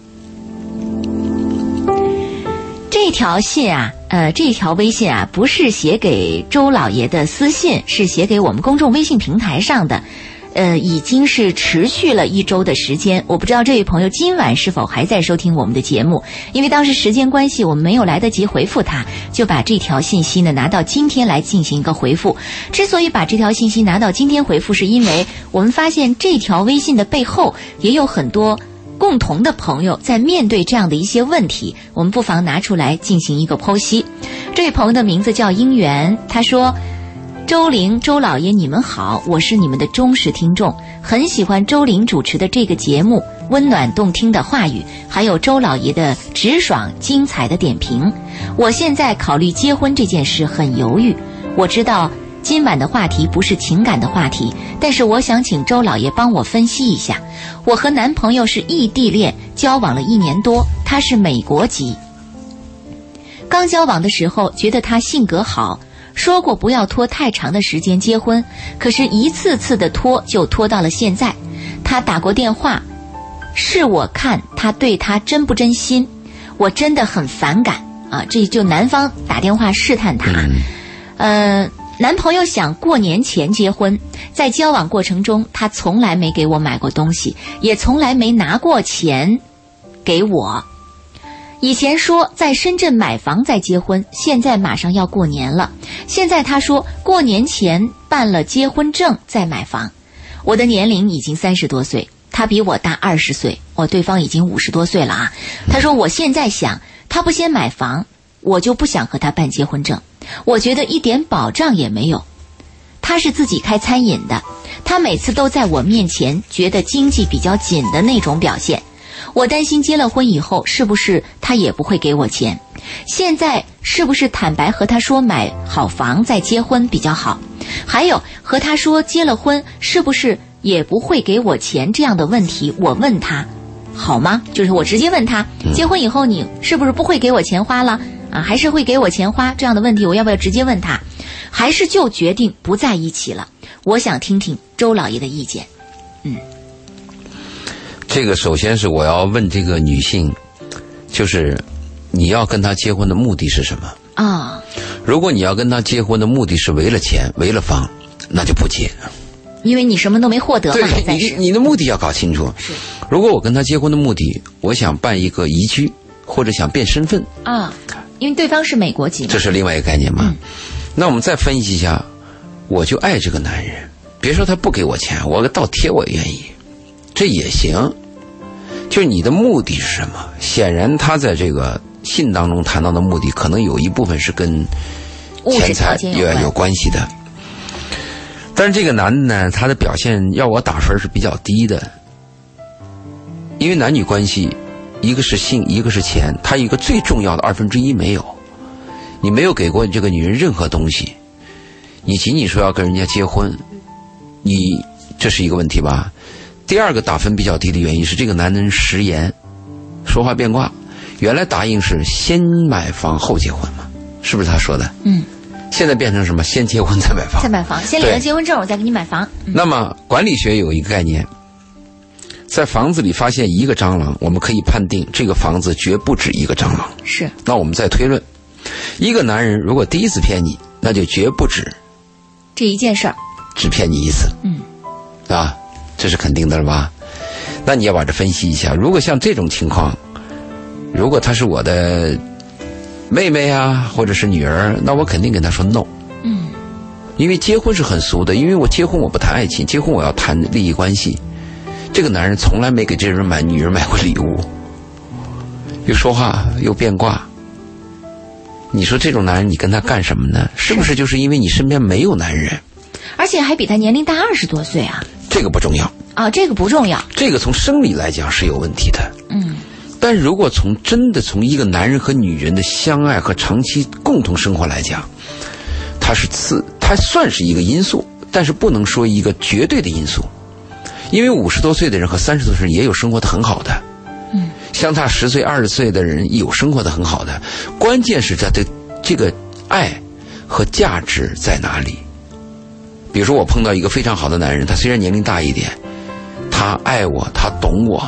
[SPEAKER 1] 这条信啊，呃，这条微信啊，不是写给周老爷的私信，是写给我们公众微信平台上的。呃，已经是持续了一周的时间。我不知道这位朋友今晚是否还在收听我们的节目，因为当时时间关系，我们没有来得及回复他，就把这条信息呢拿到今天来进行一个回复。之所以把这条信息拿到今天回复，是因为我们发现这条微信的背后也有很多。共同的朋友在面对这样的一些问题，我们不妨拿出来进行一个剖析。这位朋友的名字叫姻缘，他说：“周玲、周老爷，你们好，我是你们的忠实听众，很喜欢周玲主持的这个节目，温暖动听的话语，还有周老爷的直爽精彩的点评。我现在考虑结婚这件事很犹豫，我知道。”今晚的话题不是情感的话题，但是我想请周老爷帮我分析一下。我和男朋友是异地恋，交往了一年多，他是美国籍。刚交往的时候觉得他性格好，说过不要拖太长的时间结婚，可是一次次的拖就拖到了现在。他打过电话，是我看他对他真不真心，我真的很反感啊！这就男方打电话试探他，呃。男朋友想过年前结婚，在交往过程中，他从来没给我买过东西，也从来没拿过钱给我。以前说在深圳买房再结婚，现在马上要过年了，现在他说过年前办了结婚证再买房。我的年龄已经三十多岁，他比我大二十岁，我，对方已经五十多岁了啊。他说我现在想，他不先买房，我就不想和他办结婚证。我觉得一点保障也没有。他是自己开餐饮的，他每次都在我面前觉得经济比较紧的那种表现。我担心结了婚以后是不是他也不会给我钱？现在是不是坦白和他说买好房再结婚比较好？还有和他说结了婚是不是也不会给我钱这样的问题，我问他好吗？就是我直接问他，结婚以后你是不是不会给我钱花了？啊，还是会给我钱花这样的问题，我要不要直接问他？还是就决定不在一起了？我想听听周老爷的意见。嗯，
[SPEAKER 2] 这个首先是我要问这个女性，就是你要跟他结婚的目的是什么？
[SPEAKER 1] 啊，
[SPEAKER 2] 如果你要跟他结婚的目的是为了钱、为了房，那就不结。
[SPEAKER 1] 因为你什么都没获得嘛，
[SPEAKER 2] 对，你你的目的要搞清楚。
[SPEAKER 1] 是
[SPEAKER 2] 如果我跟他结婚的目的，我想办一个移居，或者想变身份，
[SPEAKER 1] 啊，因为对方是美国籍
[SPEAKER 2] 这，是另外一个概念嘛。
[SPEAKER 1] 嗯
[SPEAKER 2] 那我们再分析一下，我就爱这个男人，别说他不给我钱，我倒贴我也愿意，这也行。就是你的目的是什么？显然他在这个信当中谈到的目的，可能有一部分是跟钱财
[SPEAKER 1] 有
[SPEAKER 2] 有有关系的。但是这个男的呢，他的表现要我打分是比较低的，因为男女关系，一个是性，一个是钱，他一个最重要的二分之一没有。你没有给过这个女人任何东西，你仅仅说要跟人家结婚，你这是一个问题吧？第二个打分比较低的原因是这个男人食言，说话变卦。原来答应是先买房后结婚嘛，是不是他说的？
[SPEAKER 1] 嗯，
[SPEAKER 2] 现在变成什么？先结婚再买房
[SPEAKER 1] 再。买房，先领了结婚证，我再给你买房。嗯
[SPEAKER 2] 那么管理学有一个概念，在房子里发现一个蟑螂，我们可以判定这个房子绝不止一个蟑螂。
[SPEAKER 1] 是
[SPEAKER 2] 那我们再推论，一个男人如果第一次骗你，那就绝不止
[SPEAKER 1] 这一件事儿，
[SPEAKER 2] 只骗你一次，
[SPEAKER 1] 嗯，
[SPEAKER 2] 啊，这是肯定的了吧？那你要把这分析一下。如果像这种情况，如果她是我的妹妹啊，或者是女儿，那我肯定跟她说 no。
[SPEAKER 1] 嗯，
[SPEAKER 2] 因为结婚是很俗的，因为我结婚我不谈爱情，结婚我要谈利益关系。这个男人从来没给这人买女人买过礼物，又说话又变卦。你说这种男人，你跟他干什么呢？是不是就是因为你身边没有男人？
[SPEAKER 1] 而且还比他年龄大二十多岁啊！
[SPEAKER 2] 这个不重要，
[SPEAKER 1] 啊，这个不重要。
[SPEAKER 2] 这个从生理来讲是有问题的。
[SPEAKER 1] 嗯，
[SPEAKER 2] 但如果从真的从一个男人和女人的相爱和长期共同生活来讲，它是次，它算是一个因素，但是不能说一个绝对的因素，因为五十多岁的人和三十多岁人也有生活的很好的。
[SPEAKER 1] 嗯，
[SPEAKER 2] 相差十岁、二十岁的人有生活的很好的，关键是他的这个爱和价值在哪里。比如说，我碰到一个非常好的男人，他虽然年龄大一点，他爱我，他懂我，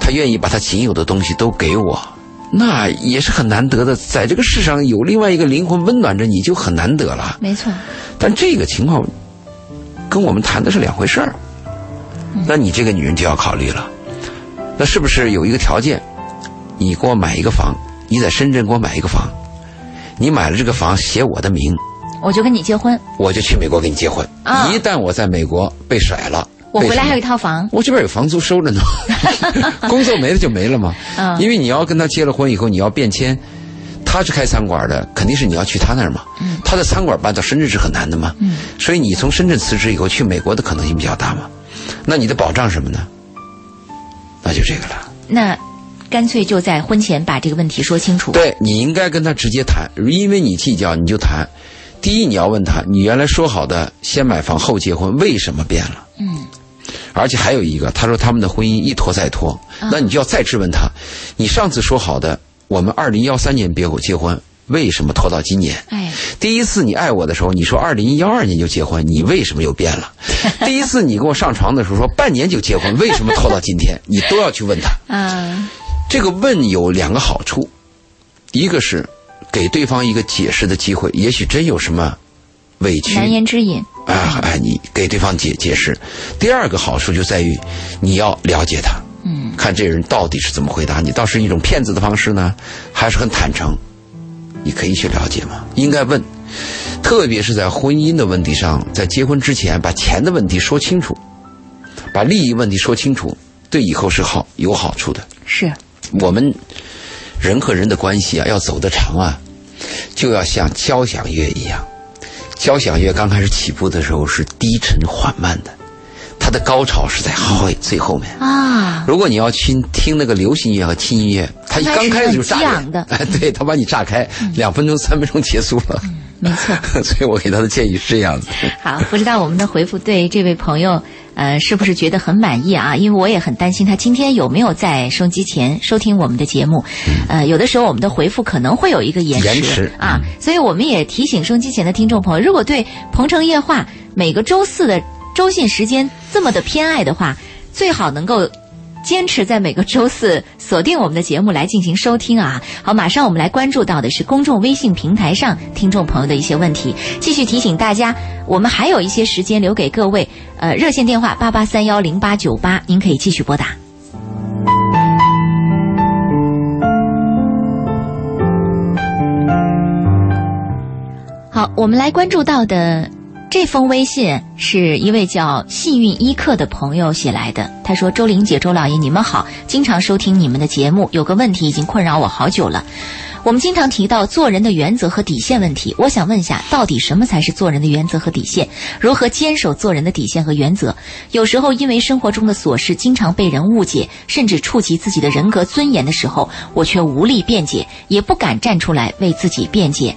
[SPEAKER 2] 他愿意把他仅有的东西都给我，那也是很难得的。在这个世上有另外一个灵魂温暖着你，就很难得了。
[SPEAKER 1] 没错。
[SPEAKER 2] 但这个情况跟我们谈的是两回事儿，那你这个女人就要考虑了。那是不是有一个条件？你给我买一个房，你在深圳给我买一个房，你买了这个房写我的名，
[SPEAKER 1] 我就跟你结婚，
[SPEAKER 2] 我就去美国跟你结婚。
[SPEAKER 1] 啊
[SPEAKER 2] 一旦我在美国被甩了，
[SPEAKER 1] 我回来还有一套房。
[SPEAKER 2] 我这边有房租收着呢，工作没了就没了嘛。
[SPEAKER 1] 嗯
[SPEAKER 2] 因为你要跟他结了婚以后，你要变迁，他是开餐馆的，肯定是你要去他那儿嘛。
[SPEAKER 1] 嗯
[SPEAKER 2] 他的餐馆搬到深圳是很难的嘛。
[SPEAKER 1] 嗯
[SPEAKER 2] 所以你从深圳辞职以后去美国的可能性比较大嘛。那你的保障什么呢？那就这个了。
[SPEAKER 1] 那干脆就在婚前把这个问题说清楚。
[SPEAKER 2] 对你应该跟他直接谈，因为你计较你就谈。第一，你要问他，你原来说好的先买房后结婚，为什么变了？
[SPEAKER 1] 嗯，
[SPEAKER 2] 而且还有一个，他说他们的婚姻一拖再拖，那你就要再质问他，你上次说好的我们二零幺三年别结婚，为什么拖到今年？
[SPEAKER 1] 哎，
[SPEAKER 2] 第一次你爱我的时候，你说二零幺二年就结婚，你为什么又变了？第一次你跟我上床的时候说半年就结婚，为什么拖到今天？你都要去问他。
[SPEAKER 1] 嗯，
[SPEAKER 2] 这个问有两个好处，一个是给对方一个解释的机会，也许真有什么委屈
[SPEAKER 1] 难言之隐。
[SPEAKER 2] 啊，哎，你给对方解解释。第二个好处就在于你要了解他，
[SPEAKER 1] 嗯，
[SPEAKER 2] 看这人到底是怎么回答你，倒是一种骗子的方式呢，还是很坦诚？你可以去了解嘛，应该问，特别是在婚姻的问题上，在结婚之前把钱的问题说清楚，把利益问题说清楚，对以后是好有好处的。
[SPEAKER 1] 是，
[SPEAKER 2] 我们人和人的关系啊，要走得长啊，就要像交响乐一样。交响乐刚开始起步的时候是低沉缓慢的，它的高潮是在后最后面。
[SPEAKER 1] 啊，
[SPEAKER 2] 如果你要去听那个流行音乐和轻音乐，它一刚开始就炸裂
[SPEAKER 1] 它是很激昂的
[SPEAKER 2] 哎，对，它把你炸开，两分钟、三分钟结束了。
[SPEAKER 1] 没错。
[SPEAKER 2] 所以我给他的建议是这样子。
[SPEAKER 1] 好，不知道我们的回复对这位朋友，呃，是不是觉得很满意啊？因为我也很担心他今天有没有在收音机前收听我们的节目。呃，有的时候我们的回复可能会有一个延迟
[SPEAKER 2] 延迟
[SPEAKER 1] 啊，所以我们也提醒收音机前的听众朋友，如果对《鹏城夜话》每个周四的周信时间这么的偏爱的话，最好能够。坚持在每个周四锁定我们的节目来进行收听啊！好，马上我们来关注到的是公众微信平台上听众朋友的一些问题。继续提醒大家，我们还有一些时间留给各位，呃，热线电话八八三幺零八九八，您可以继续拨打。好，我们来关注到的这封微信是一位叫幸运一刻的朋友写来的。他说：“周玲姐、周老爷，你们好，经常收听你们的节目，有个问题已经困扰我好久了。我们经常提到做人的原则和底线问题，我想问一下，到底什么才是做人的原则和底线？如何坚守做人的底线和原则？有时候因为生活中的琐事，经常被人误解，甚至触及自己的人格尊严的时候，我却无力辩解，也不敢站出来为自己辩解。”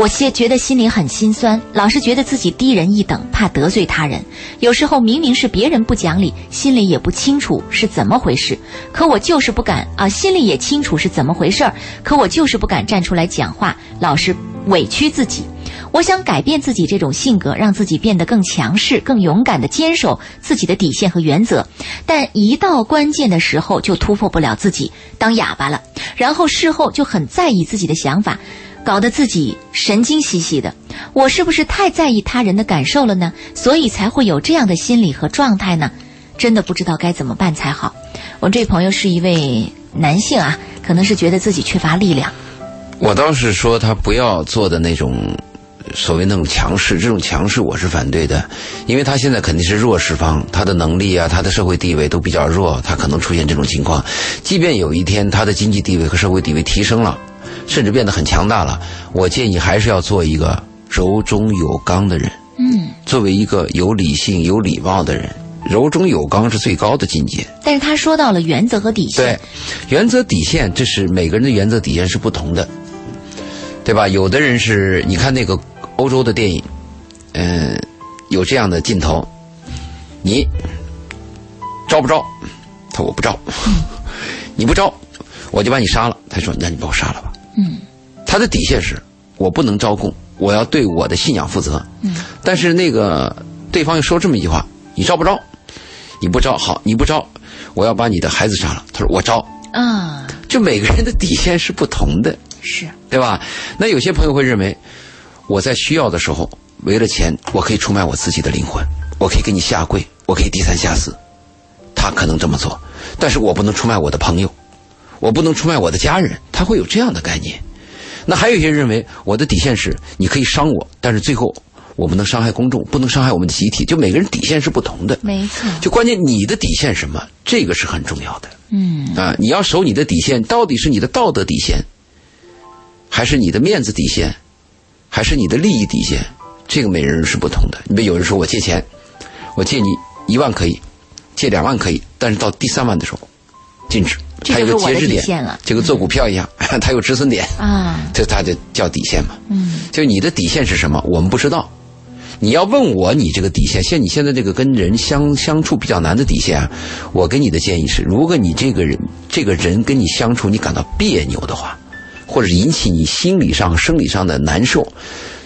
[SPEAKER 1] 我现觉得心里很心酸，老是觉得自己低人一等，怕得罪他人。有时候明明是别人不讲理，心里也不清楚是怎么回事，可我就是不敢啊，心里也清楚是怎么回事儿，可我就是不敢站出来讲话，老是委屈自己。我想改变自己这种性格，让自己变得更强势、更勇敢地坚守自己的底线和原则，但一到关键的时候就突破不了自己，当哑巴了，然后事后就很在意自己的想法。搞得自己神经兮兮的。我是不是太在意他人的感受了呢？所以才会有这样的心理和状态呢？真的不知道该怎么办才好。我这朋友是一位男性啊，可能是觉得自己缺乏力量。
[SPEAKER 2] 我倒是说他不要做的那种所谓那种强势，这种强势我是反对的，因为他现在肯定是弱势方，他的能力啊，他的社会地位都比较弱，他可能出现这种情况。即便有一天他的经济地位和社会地位提升了，甚至变得很强大了，我建议还是要做一个柔中有刚的人。
[SPEAKER 1] 嗯，
[SPEAKER 2] 作为一个有理性、有礼貌的人，柔中有刚是最高的境界。
[SPEAKER 1] 但是他说到了原则和底线。
[SPEAKER 2] 对，原则底线，这是每个人的原则底线是不同的，对吧？有的人是，你看那个欧洲的电影，嗯、有这样的镜头，你招不招？他说我不招，你不招，我就把你杀了。他说那你把我杀了吧。
[SPEAKER 1] 嗯，
[SPEAKER 2] 他的底线是我不能招供，我要对我的信仰负责。
[SPEAKER 1] 嗯，
[SPEAKER 2] 但是那个对方又说这么一句话：你招不招？你不招，好，你不招，我要把你的孩子杀了。他说我招。
[SPEAKER 1] 啊，
[SPEAKER 2] 就每个人的底线是不同的，
[SPEAKER 1] 是，
[SPEAKER 2] 对吧？那有些朋友会认为，我在需要的时候，为了钱，我可以出卖我自己的灵魂，我可以给你下跪，我可以低三下四。他可能这么做，但是我不能出卖我的朋友，我不能出卖我的家人，他会有这样的概念。那还有一些人认为，我的底线是你可以伤我，但是最后我不能伤害公众，不能伤害我们的集体。就每个人底线是不同的，
[SPEAKER 1] 没错。
[SPEAKER 2] 就关键你的底线什么，这个是很重要的。
[SPEAKER 1] 嗯，
[SPEAKER 2] 啊，你要守你的底线，到底是你的道德底线，还是你的面子底线，还是你的利益底线？这个每人是不同的。你比如有人说我借钱，我借你一万可以，借两万可以，但是到第三万的时候禁止，它有个截止点就跟做股票一样，它有止损点，
[SPEAKER 1] 啊，
[SPEAKER 2] 这它就叫底线嘛。
[SPEAKER 1] 嗯，
[SPEAKER 2] 就你的底线是什么，我们不知道。你要问我你这个底线，像你现在这个跟人相相处比较难的底线啊，我给你的建议是，如果你这个人这个人跟你相处你感到别扭的话，或者引起你心理上、生理上的难受，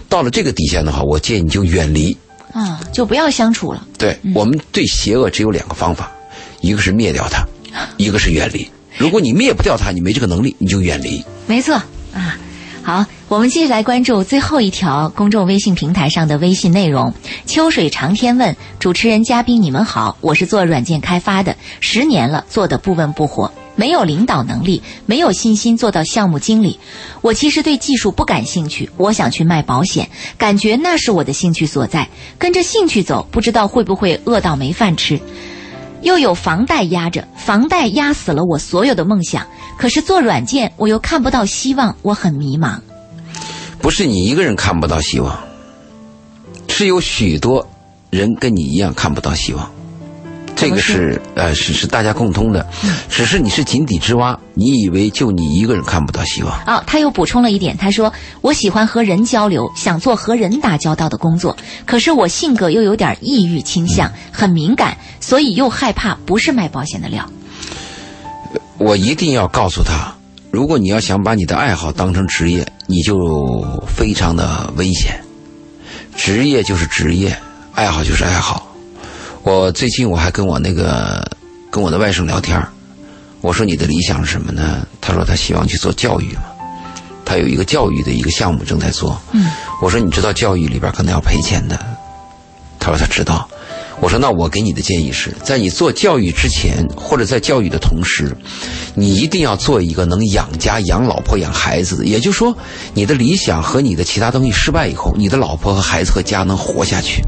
[SPEAKER 2] 到了这个底线的话，我建议你就远离。
[SPEAKER 1] 啊，就不要相处了。
[SPEAKER 2] 对、我们对邪恶只有两个方法，一个是灭掉它，一个是远离。如果你灭不掉它，你没这个能力，你就远离。
[SPEAKER 1] 没错啊。好，我们继续来关注最后一条公众微信平台上的微信内容。秋水长天问主持人、嘉宾，你们好，我是做软件开发的，十年了，做的不温不火，没有领导能力，没有信心做到项目经理。我其实对技术不感兴趣，我想去卖保险，感觉那是我的兴趣所在。跟着兴趣走，不知道会不会饿到没饭吃。又有房贷压着，房贷压死了我所有的梦想。可是做软件，我又看不到希望，我很迷茫。
[SPEAKER 2] 不是你一个人看不到希望，是有许多人跟你一样看不到希望。这个是呃是是大家共通的，只是你是井底之蛙，你以为就你一个人看不到希望。
[SPEAKER 1] 啊，他又补充了一点，他说：“我喜欢和人交流，想做和人打交道的工作，可是我性格又有点抑郁倾向，很敏感，所以又害怕不是卖保险的料。
[SPEAKER 2] 我一定要告诉他，如果你要想把你的爱好当成职业，你就非常的危险。职业就是职业，爱好就是爱好。我最近我还跟我那个跟我的外甥聊天儿我说你的理想是什么呢？他说他希望去做教育嘛，他有一个教育的一个项目正在做。
[SPEAKER 1] 嗯，
[SPEAKER 2] 我说你知道教育里边可能要赔钱的，他说他知道。我说那我给你的建议是在你做教育之前，或者在教育的同时，你一定要做一个能养家、养老婆、养孩子的。也就是说，你的理想和你的其他东西失败以后，你的老婆和孩子和家能活下去。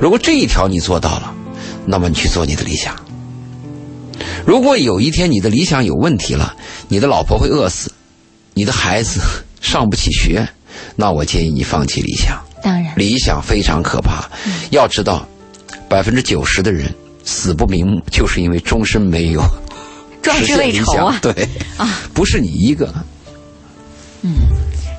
[SPEAKER 2] 如果这一条你做到了，那么你去做你的理想。如果有一天你的理想有问题了，你的老婆会饿死，你的孩子 上不起学，那我建议你放弃理想。
[SPEAKER 1] 当然，
[SPEAKER 2] 理想非常可怕，要知道，百分之九十的人死不瞑目，就是因为终身没有
[SPEAKER 1] 壮志
[SPEAKER 2] 实现理
[SPEAKER 1] 未酬啊！
[SPEAKER 2] 想对，
[SPEAKER 1] 啊，
[SPEAKER 2] 不是你一个。
[SPEAKER 1] 嗯，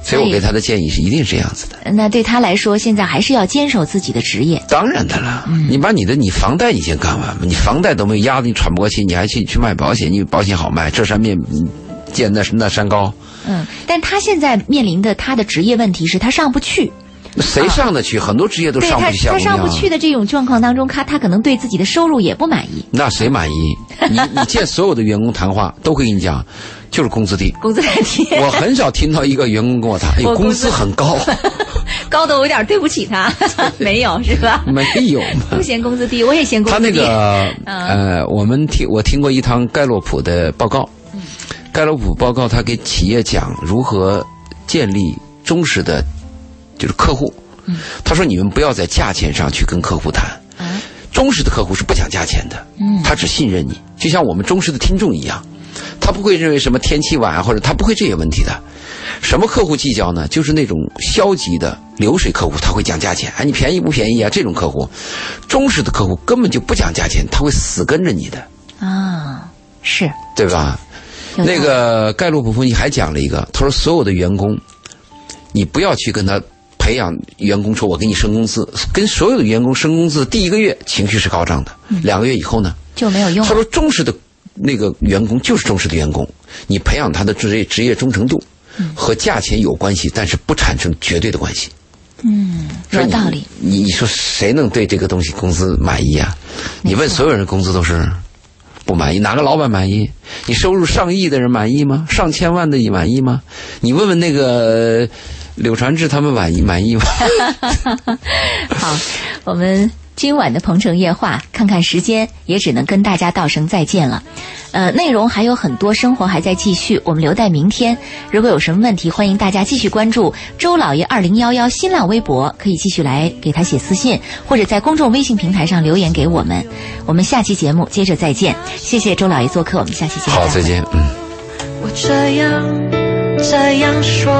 [SPEAKER 2] 所以我给他的建议是一定是这样子的。
[SPEAKER 1] 那对他来说，现在还是要坚守自己的职业。
[SPEAKER 2] 当然的了，
[SPEAKER 1] 嗯
[SPEAKER 2] 你把你的你房贷你先干完吧，你房贷都没有压得你喘不过气，你还去去卖保险，你保险好卖，这山面嗯见那那山高，
[SPEAKER 1] 嗯，但他现在面临的他的职业问题是他上不去。
[SPEAKER 2] 谁上得去？很多职业都上不去，
[SPEAKER 1] 他
[SPEAKER 2] 他。
[SPEAKER 1] 上不去的这种状况当中，他他可能对自己的收入也不满意。
[SPEAKER 2] 那谁满意？你你见所有的员工谈话都会跟你讲，就是工资低。
[SPEAKER 1] 工资太低，
[SPEAKER 2] 我很少听到一个员工跟我谈，哎呦，工
[SPEAKER 1] 资
[SPEAKER 2] 资很高，
[SPEAKER 1] 高的我有点对不起他，没有是吧？
[SPEAKER 2] 没有。
[SPEAKER 1] 不。嫌工资低，我也嫌工资低。
[SPEAKER 2] 他那个
[SPEAKER 1] 嗯。
[SPEAKER 2] 呃，我们听我听过一堂盖洛普的报告，
[SPEAKER 1] 嗯
[SPEAKER 2] 盖洛普报告他给企业讲如何建立忠实的，就是客户。
[SPEAKER 1] 嗯。
[SPEAKER 2] 他说你们不要在价钱上去跟客户谈，
[SPEAKER 1] 啊，
[SPEAKER 2] 忠实的客户是不讲价钱的，
[SPEAKER 1] 嗯。
[SPEAKER 2] 他只信任你，就像我们忠实的听众一样，他不会认为什么天气晚啊，或者他不会这些问题的。什么客户计较呢？就是那种消极的流水客户，他会讲价钱，哎，你便宜不便宜啊？这种客户，忠实的客户根本就不讲价钱，他会死跟着你的，
[SPEAKER 1] 啊，是
[SPEAKER 2] 对吧？那个盖洛普分析还讲了一个，他说所有的员工，你不要去跟他培养员工说我给你升工资，跟所有的员工升工资第一个月情绪是高涨的，两个月以后呢，
[SPEAKER 1] 就没有用了。
[SPEAKER 2] 他说忠实的那个员工就是忠实的员工，你培养他的职业职业忠诚度和价钱有关系，但是不产生绝对的关系。
[SPEAKER 1] 嗯，有道理。
[SPEAKER 2] 你你说谁能对这个东西工资满意啊？你问所有人工资都是不满意，哪个老板满意？你收入上亿的人满意吗？上千万的你满意吗？你问问那个柳传志他们满意满意吗？
[SPEAKER 1] 好，我们今晚的《鹏城夜话》，看看时间，也只能跟大家道声再见了。呃，内容还有很多，生活还在继续，我们留待明天。如果有什么问题，欢迎大家继续关注周老爷二零幺幺新浪微博，可以继续来给他写私信，或者在公众微信平台上留言给我们。我们下期节目接着再见，谢谢周老爷做客，我们下期节目
[SPEAKER 2] 好，再见，嗯。
[SPEAKER 4] 我这样这样说，